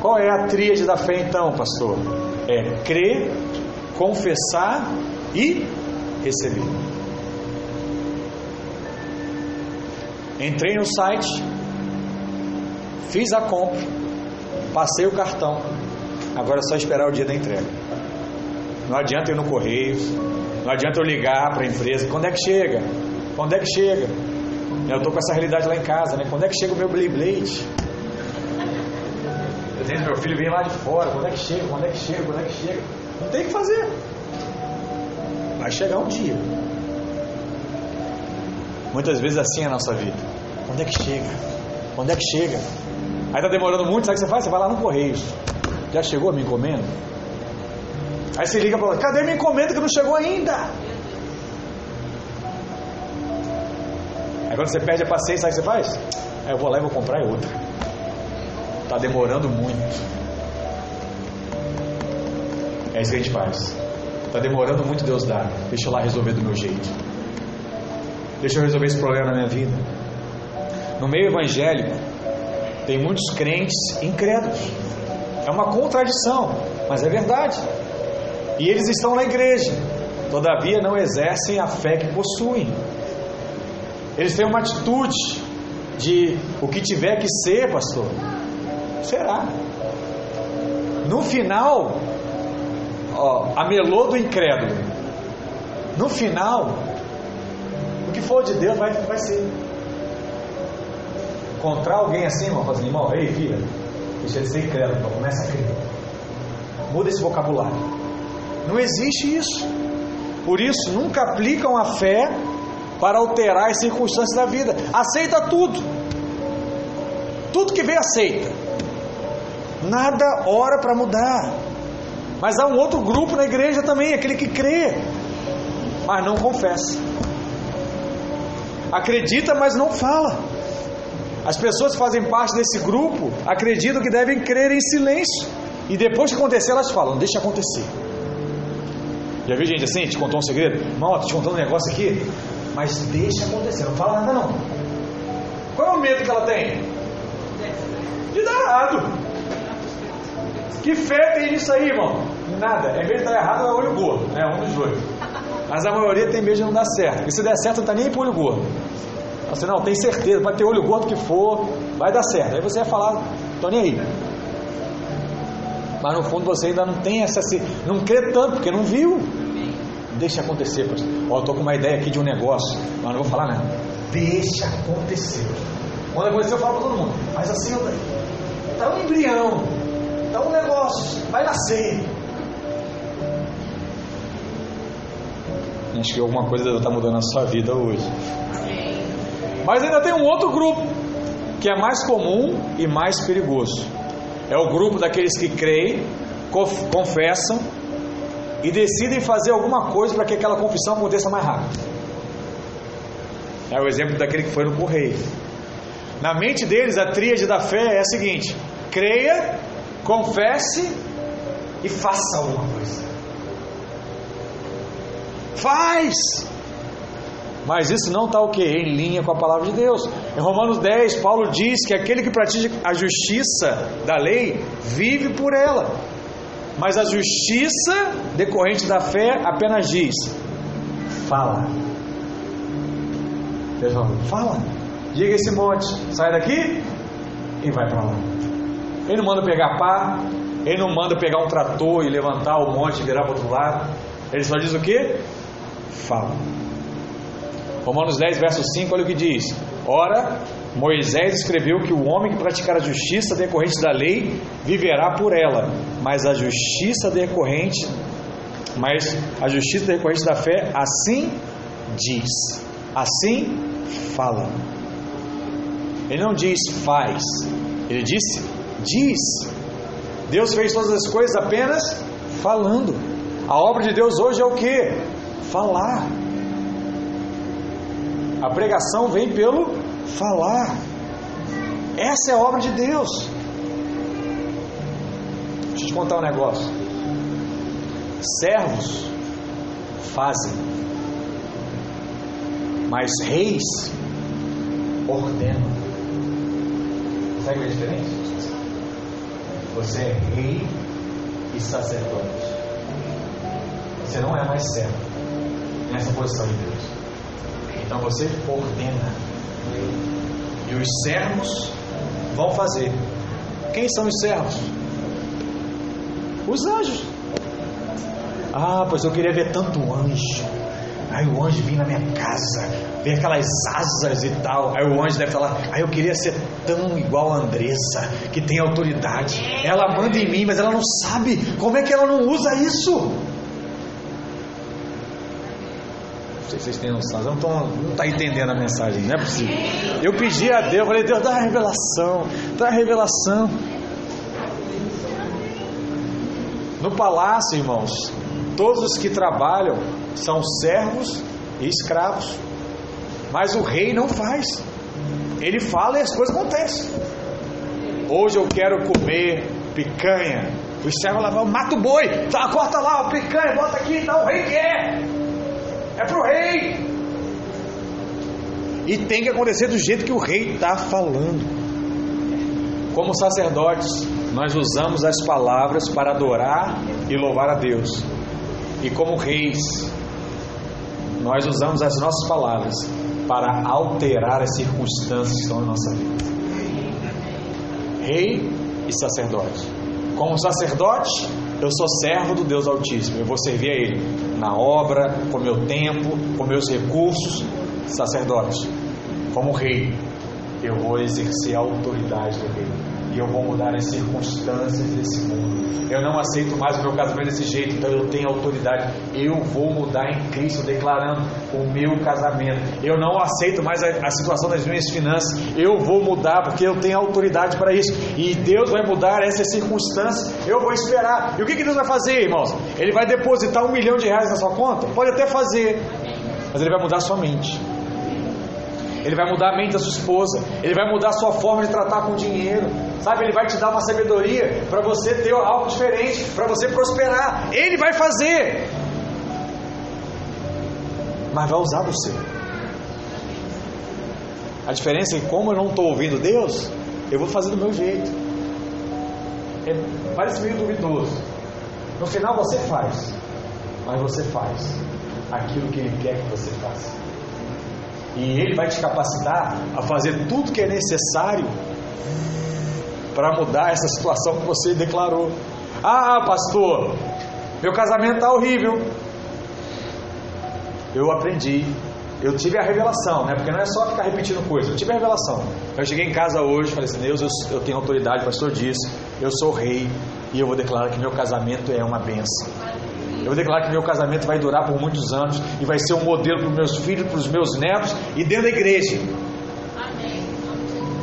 Qual é a tríade da fé então, pastor? É crer, confessar e receber. Entrei no site, fiz a compra, passei o cartão. Agora é só esperar o dia da entrega. Não adianta ir no correio, não adianta eu ligar para a empresa. Quando é que chega? Quando é que chega? Eu estou com essa realidade lá em casa, né? Quando é que chega o meu Blade Blade? Eu tenho meu filho vem lá de fora. Quando é que chega? Quando é que chega? Quando é que chega? Não tem o que fazer. Vai chegar um dia. Muitas vezes assim é a nossa vida. Quando é que chega? Quando é que chega? Aí está demorando muito, sabe o que você faz? Você vai lá no correio. Já chegou a minha encomenda? Aí você liga para cadê minha encomenda que não chegou ainda? Aí quando você perde a paciência, sabe o que você faz? Aí eu vou lá e vou comprar outra. Está demorando muito. É isso que a gente faz. Está demorando muito Deus dar. Deixa eu lá resolver do meu jeito. Deixa eu resolver esse problema na minha vida. No meio evangélico, tem muitos crentes incrédulos. É uma contradição, mas é verdade. E eles estão na igreja, todavia não exercem a fé que possuem. Eles têm uma atitude de o que tiver que ser, pastor, será. No final, ó, a melô do incrédulo. No final, o que for de Deus vai, vai ser. Encontrar alguém assim, irmão, assim, irmão, ei filha, deixa de ser incrédulo, começa a crer. Muda esse vocabulário. Não existe isso. Por isso, nunca aplicam a fé para alterar as circunstâncias da vida. Aceita tudo. tudo que vem aceita. Nada ora para mudar. Mas há um outro grupo na igreja também, aquele que crê, mas não confessa. Acredita, mas não fala. As pessoas que fazem parte desse grupo acreditam que devem crer em silêncio. E depois que acontecer, elas falam: deixa acontecer. Já viu gente assim? Te contou um segredo? Tô te contando um negócio aqui, mas deixa acontecer, não fala nada não. Qual é o medo que ela tem? De dar errado. Que fé tem nisso aí, irmão? Nada. É medo de dar errado, é olho gordo, né? Um dos dois. Mas a maioria tem medo de não dar certo. E se der certo, não está nem para olho gordo. Você não, tem certeza, pode ter olho gordo que for, vai dar certo. Aí você vai falar, tô nem aí. Mas no fundo você ainda não tem essa. Não crê tanto, porque não viu. Deixa acontecer, pastor. Ó, eu tô com uma ideia aqui de um negócio, mas não vou falar nada. Deixa acontecer. Quando acontecer, eu falo para todo mundo. Mas assim, tá um embrião, tá um negócio, vai nascer. Acho que alguma coisa está mudando na sua vida hoje. Mas ainda tem um outro grupo que é mais comum e mais perigoso. É o grupo daqueles que creem, confessam e decidem fazer alguma coisa para que aquela confissão aconteça mais rápido. É o exemplo daquele que foi no correio. Na mente deles, a tríade da fé é a seguinte: creia, confesse e faça alguma coisa. Faz! Mas isso não está o que? Em linha com a palavra de Deus. Em Romanos 10, Paulo diz que aquele que pratica a justiça da lei vive por ela. Mas a justiça decorrente da fé apenas diz: fala. fala. Diga esse monte, sai daqui e vai para lá. Ele não manda pegar pá, ele não manda pegar um trator e levantar o monte e virar para outro lado. Ele só diz o que? Fala. Romanos 10, verso 5, olha o que diz: Ora, Moisés escreveu que o homem que praticar a justiça decorrente da lei viverá por ela, mas a justiça decorrente, mas a justiça decorrente da fé assim diz, assim fala. Ele não diz faz, ele disse diz. Deus fez todas as coisas apenas falando. A obra de Deus hoje é o que? Falar. A pregação vem pelo falar. Essa é a obra de Deus. Deixa eu te contar um negócio. Servos fazem, mas reis ordenam. Sabe qual é a diferença? Você é rei e sacerdote. Você não é mais servo nessa posição de Deus. Então você ordena. E os servos vão fazer. Quem são os servos? Os anjos. Ah, pois eu queria ver tanto anjo. Aí o anjo vinha na minha casa, ver aquelas asas e tal. Aí o anjo deve falar: Aí eu queria ser tão igual a Andressa, que tem autoridade. Ela manda em mim, mas ela não sabe como é que ela não usa isso. sei se vocês têm noção, não estão não tá entendendo a mensagem, não é possível. Eu pedi a Deus, eu falei, Deus, dá a revelação, dá a revelação. No palácio, irmãos, todos os que trabalham são servos e escravos. Mas o rei não faz. Ele fala e as coisas acontecem. Hoje eu quero comer picanha. O servo lá, mata o boi, tá, corta lá, picanha, bota aqui, tá, o rei quer. É pro rei. E tem que acontecer do jeito que o rei está falando. Como sacerdotes, nós usamos as palavras para adorar e louvar a Deus. E como reis, nós usamos as nossas palavras para alterar as circunstâncias que estão na nossa vida. Rei e sacerdote. Como sacerdote, eu sou servo do Deus Altíssimo. Eu vou servir a Ele na obra, com meu tempo, com meus recursos. Sacerdote, como rei, eu vou exercer a autoridade do rei. E eu vou mudar as circunstâncias desse mundo. Eu não aceito mais o meu casamento desse jeito, então eu tenho autoridade. Eu vou mudar em Cristo, declarando o meu casamento. Eu não aceito mais a, a situação das minhas finanças. Eu vou mudar porque eu tenho autoridade para isso. E Deus vai mudar essas circunstâncias. Eu vou esperar. E o que, que Deus vai fazer, irmãos? Ele vai depositar um milhão de reais na sua conta? Pode até fazer, mas Ele vai mudar a sua mente. Ele vai mudar a mente da sua esposa. Ele vai mudar a sua forma de tratar com o dinheiro. Sabe? Ele vai te dar uma sabedoria para você ter algo diferente, para você prosperar. Ele vai fazer. Mas vai usar você. A diferença é que, como eu não estou ouvindo Deus, eu vou fazer do meu jeito. É, parece meio duvidoso. No final você faz, mas você faz aquilo que Ele quer que você faça. E Ele vai te capacitar a fazer tudo que é necessário para mudar essa situação que você declarou. Ah, pastor, meu casamento está horrível. Eu aprendi, eu tive a revelação, né? Porque não é só ficar repetindo coisas, eu tive a revelação. Eu cheguei em casa hoje, falei assim: Deus, eu, eu tenho autoridade, o pastor disse, eu sou rei e eu vou declarar que meu casamento é uma benção. Eu vou declarar que meu casamento vai durar por muitos anos e vai ser um modelo para os meus filhos, para os meus netos e dentro da igreja.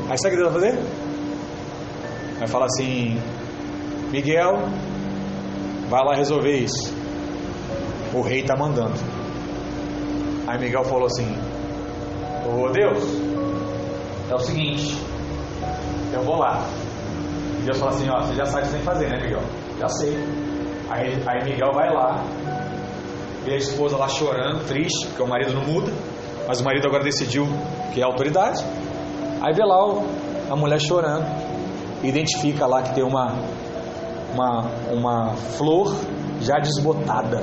Aí sabe o que Deus vai fazer? Vai falar assim: Miguel, vai lá resolver isso. O rei está mandando. Aí Miguel falou assim: Ô Deus, é o seguinte, eu vou lá. E Deus falou assim: Ó, você já sabe o que você tem que fazer, né, Miguel? Já sei. Aí, aí Miguel vai lá, vê a esposa lá chorando, triste, porque o marido não muda, mas o marido agora decidiu que é autoridade. Aí vê lá o, a mulher chorando, identifica lá que tem uma, uma, uma flor já desbotada,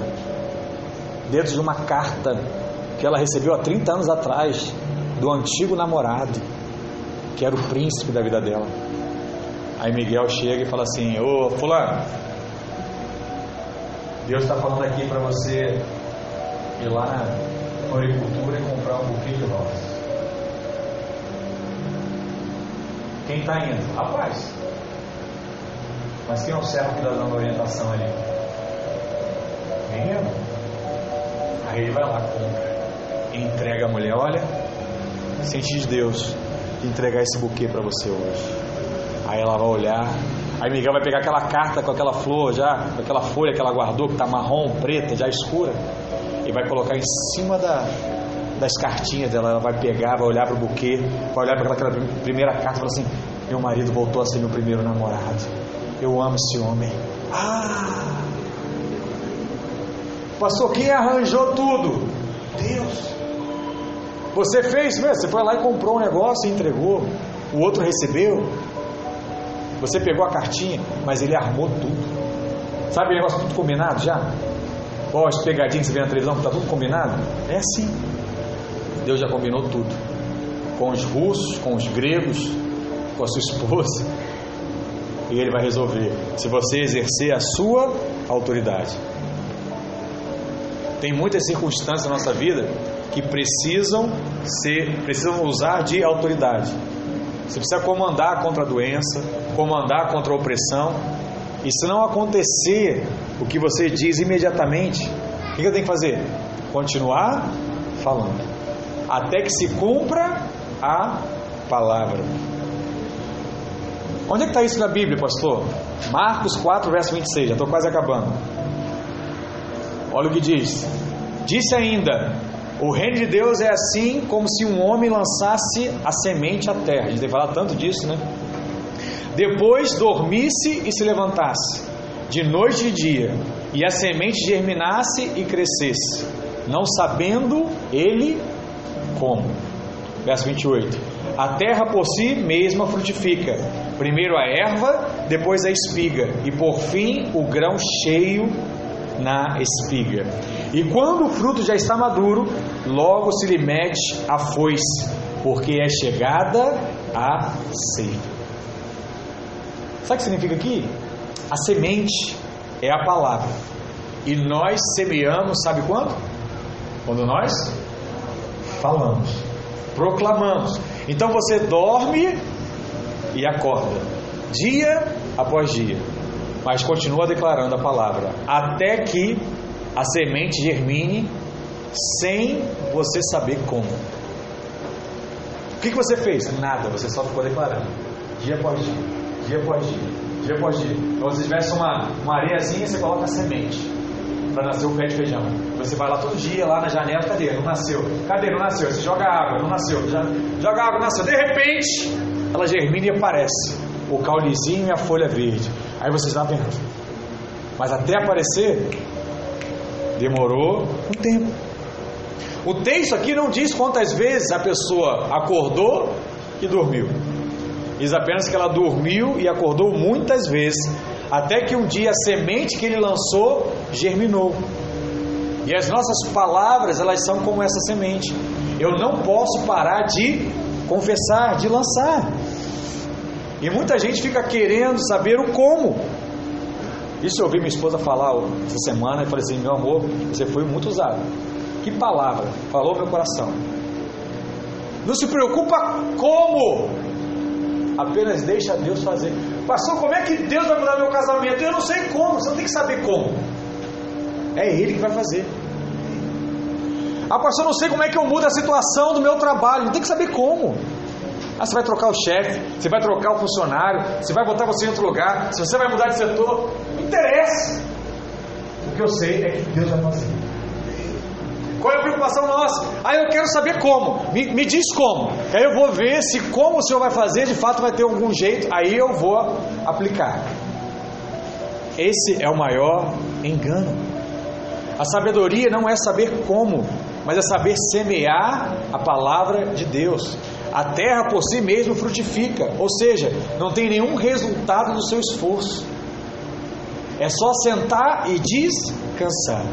dentro de uma carta que ela recebeu há 30 anos atrás do antigo namorado, que era o príncipe da vida dela. Aí Miguel chega e fala assim: Ô Fulano, Deus está falando aqui para você ir lá na floricultura e comprar um buquê de rosas. Quem está indo? Rapaz. Mas quem é o servo que está dando orientação ali? Menino. Aí ele vai lá, compra. Entrega a mulher. Olha, sente de Deus de entregar esse buquê para você hoje. Aí ela vai olhar, Aí Miguel vai pegar aquela carta com aquela flor já, com aquela folha que ela guardou, que está marrom, preta, já escura, e vai colocar em cima da, das cartinhas dela. Ela vai pegar, vai olhar para o buquê, vai olhar para aquela primeira carta e falar assim: Meu marido voltou a ser meu primeiro namorado. Eu amo esse homem. Ah! Pastor, quem arranjou tudo? Deus. Você fez? Você foi lá e comprou um negócio e entregou. O outro recebeu. Você pegou a cartinha, mas ele armou tudo. Sabe o negócio tudo combinado já? Ó, as pegadinhas que você vê na televisão, está tudo combinado? É assim. Deus já combinou tudo. Com os russos, com os gregos, com a sua esposa. E ele vai resolver. Se você exercer a sua autoridade. Tem muitas circunstâncias na nossa vida que precisam ser, precisam usar de autoridade. Você precisa comandar contra a doença, comandar contra a opressão. E se não acontecer o que você diz imediatamente, o que eu tenho que fazer? Continuar falando, até que se cumpra a palavra. Onde é que está isso na Bíblia, pastor? Marcos 4, verso 26, já estou quase acabando. Olha o que diz: Disse ainda: o reino de Deus é assim como se um homem lançasse a semente à terra. A gente tem falado tanto disso, né? Depois dormisse e se levantasse, de noite e dia, e a semente germinasse e crescesse, não sabendo ele como. Verso 28. A terra por si mesma frutifica, primeiro a erva, depois a espiga, e por fim o grão cheio na espiga. E quando o fruto já está maduro, logo se lhe mete a foice, porque é chegada a ceifa. Sabe o que significa aqui? A semente é a palavra. E nós semeamos, sabe quando? Quando nós falamos, proclamamos. Então você dorme e acorda. dia após dia, mas continua declarando a palavra, até que a semente germine sem você saber como. O que, que você fez? Nada, você só ficou declarando, dia após dia, dia após dia, dia após dia. Então, se tivesse uma, uma areiazinha, você coloca a semente para nascer o pé de feijão. Você vai lá todo dia, lá na janela, cadê? Não nasceu. Cadê? Não nasceu. Você joga água, não nasceu. Joga água, nasceu. De repente, ela germina e aparece. O caulezinho e a folha verde. Aí você está vendo. Mas até aparecer, demorou um tempo. O texto aqui não diz quantas vezes a pessoa acordou e dormiu. Diz apenas que ela dormiu e acordou muitas vezes, até que um dia a semente que ele lançou germinou. E as nossas palavras, elas são como essa semente. Eu não posso parar de confessar, de lançar. E muita gente fica querendo saber o como. Isso eu ouvi minha esposa falar essa semana e falei assim: meu amor, você foi muito usado. Que palavra falou meu coração. Não se preocupa como, apenas deixa Deus fazer. Pastor, como é que Deus vai mudar meu casamento? Eu não sei como, você tem que saber como. É Ele que vai fazer. Ah, pastor, não sei como é que eu mudo a situação do meu trabalho. Não tem que saber como. Ah, você vai trocar o chefe, você vai trocar o funcionário, você vai botar você em outro lugar, se você vai mudar de setor, não interessa. O que eu sei é que Deus vai fazer. Qual é a preocupação nossa? Ah, eu quero saber como. Me, me diz como. Aí eu vou ver se como o Senhor vai fazer, de fato vai ter algum jeito, aí eu vou aplicar. Esse é o maior engano. A sabedoria não é saber como, mas é saber semear a palavra de Deus. A terra por si mesma frutifica, ou seja, não tem nenhum resultado do seu esforço. É só sentar e descansar.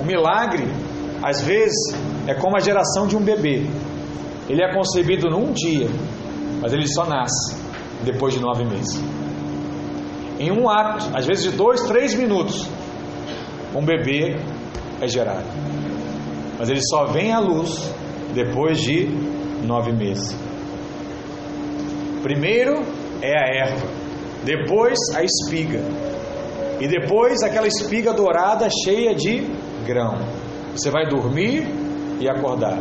O milagre, às vezes, é como a geração de um bebê. Ele é concebido num dia, mas ele só nasce depois de nove meses. Em um ato, às vezes de dois, três minutos, um bebê é gerado. Mas ele só vem à luz depois de nove meses. Primeiro é a erva, depois a espiga, e depois aquela espiga dourada cheia de grão. Você vai dormir e acordar,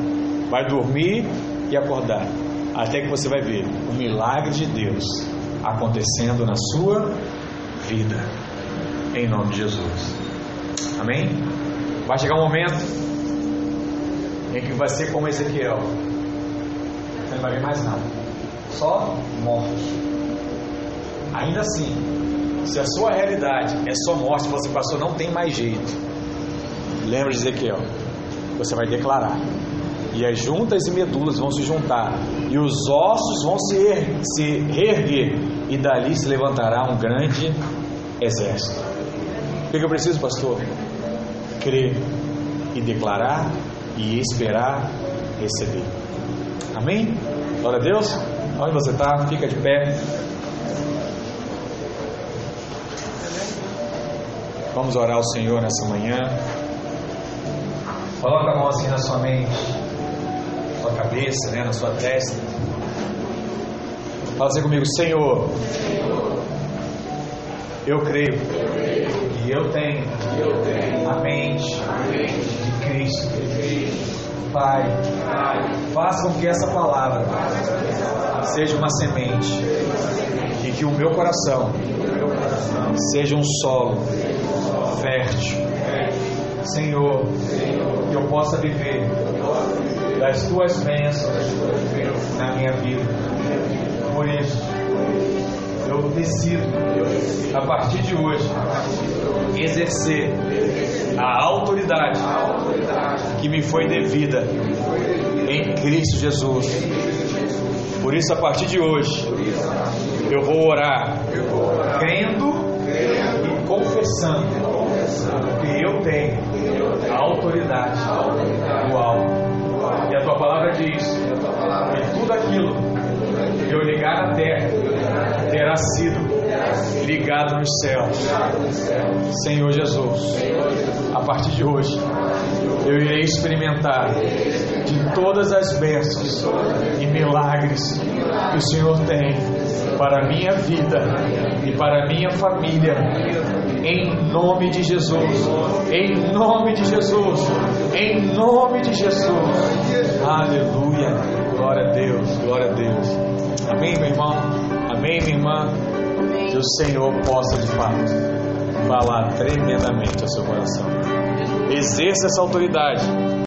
vai dormir e acordar, até que você vai ver o milagre de Deus acontecendo na sua vida, em nome de Jesus. Amém? Vai chegar um momento em que vai ser como Ezequiel. Não vai ver mais nada, só mortos. Ainda assim, se a sua realidade é só morte, você passou, não tem mais jeito. Lembra de Ezequiel? Você vai declarar. E as juntas e medulas vão se juntar, e os ossos vão se, er se reerguer, e dali se levantará um grande exército. O que eu preciso, pastor? Crer e declarar e esperar receber. Amém? Glória a Deus. Onde você está? Fica de pé. Vamos orar ao Senhor nessa manhã. Coloca a mão assim na sua mente, na sua cabeça, né, na sua testa. Fala assim comigo, Senhor, eu creio e eu tenho a mente de Cristo. Pai, faça com que essa palavra seja uma semente e que o meu coração seja um solo fértil. Senhor, que eu possa viver das tuas bênçãos na minha vida. Por isso, eu decido, a partir de hoje, exercer a autoridade que me foi devida em Cristo Jesus. Por isso, a partir de hoje, eu vou orar crendo e confessando que eu tenho a autoridade do alto. E a tua palavra diz que tudo aquilo que eu ligar na terra terá sido ligado nos céus. Senhor Jesus, a partir de hoje, eu irei experimentar de todas as bênçãos e milagres que o Senhor tem para a minha vida e para a minha família. Em nome de Jesus. Em nome de Jesus. Em nome de Jesus. Aleluia. Glória a Deus. Glória a Deus. Amém, meu irmão. Amém, minha irmã. Que o Senhor possa de fato falar tremendamente ao seu coração. Exerça essa autoridade.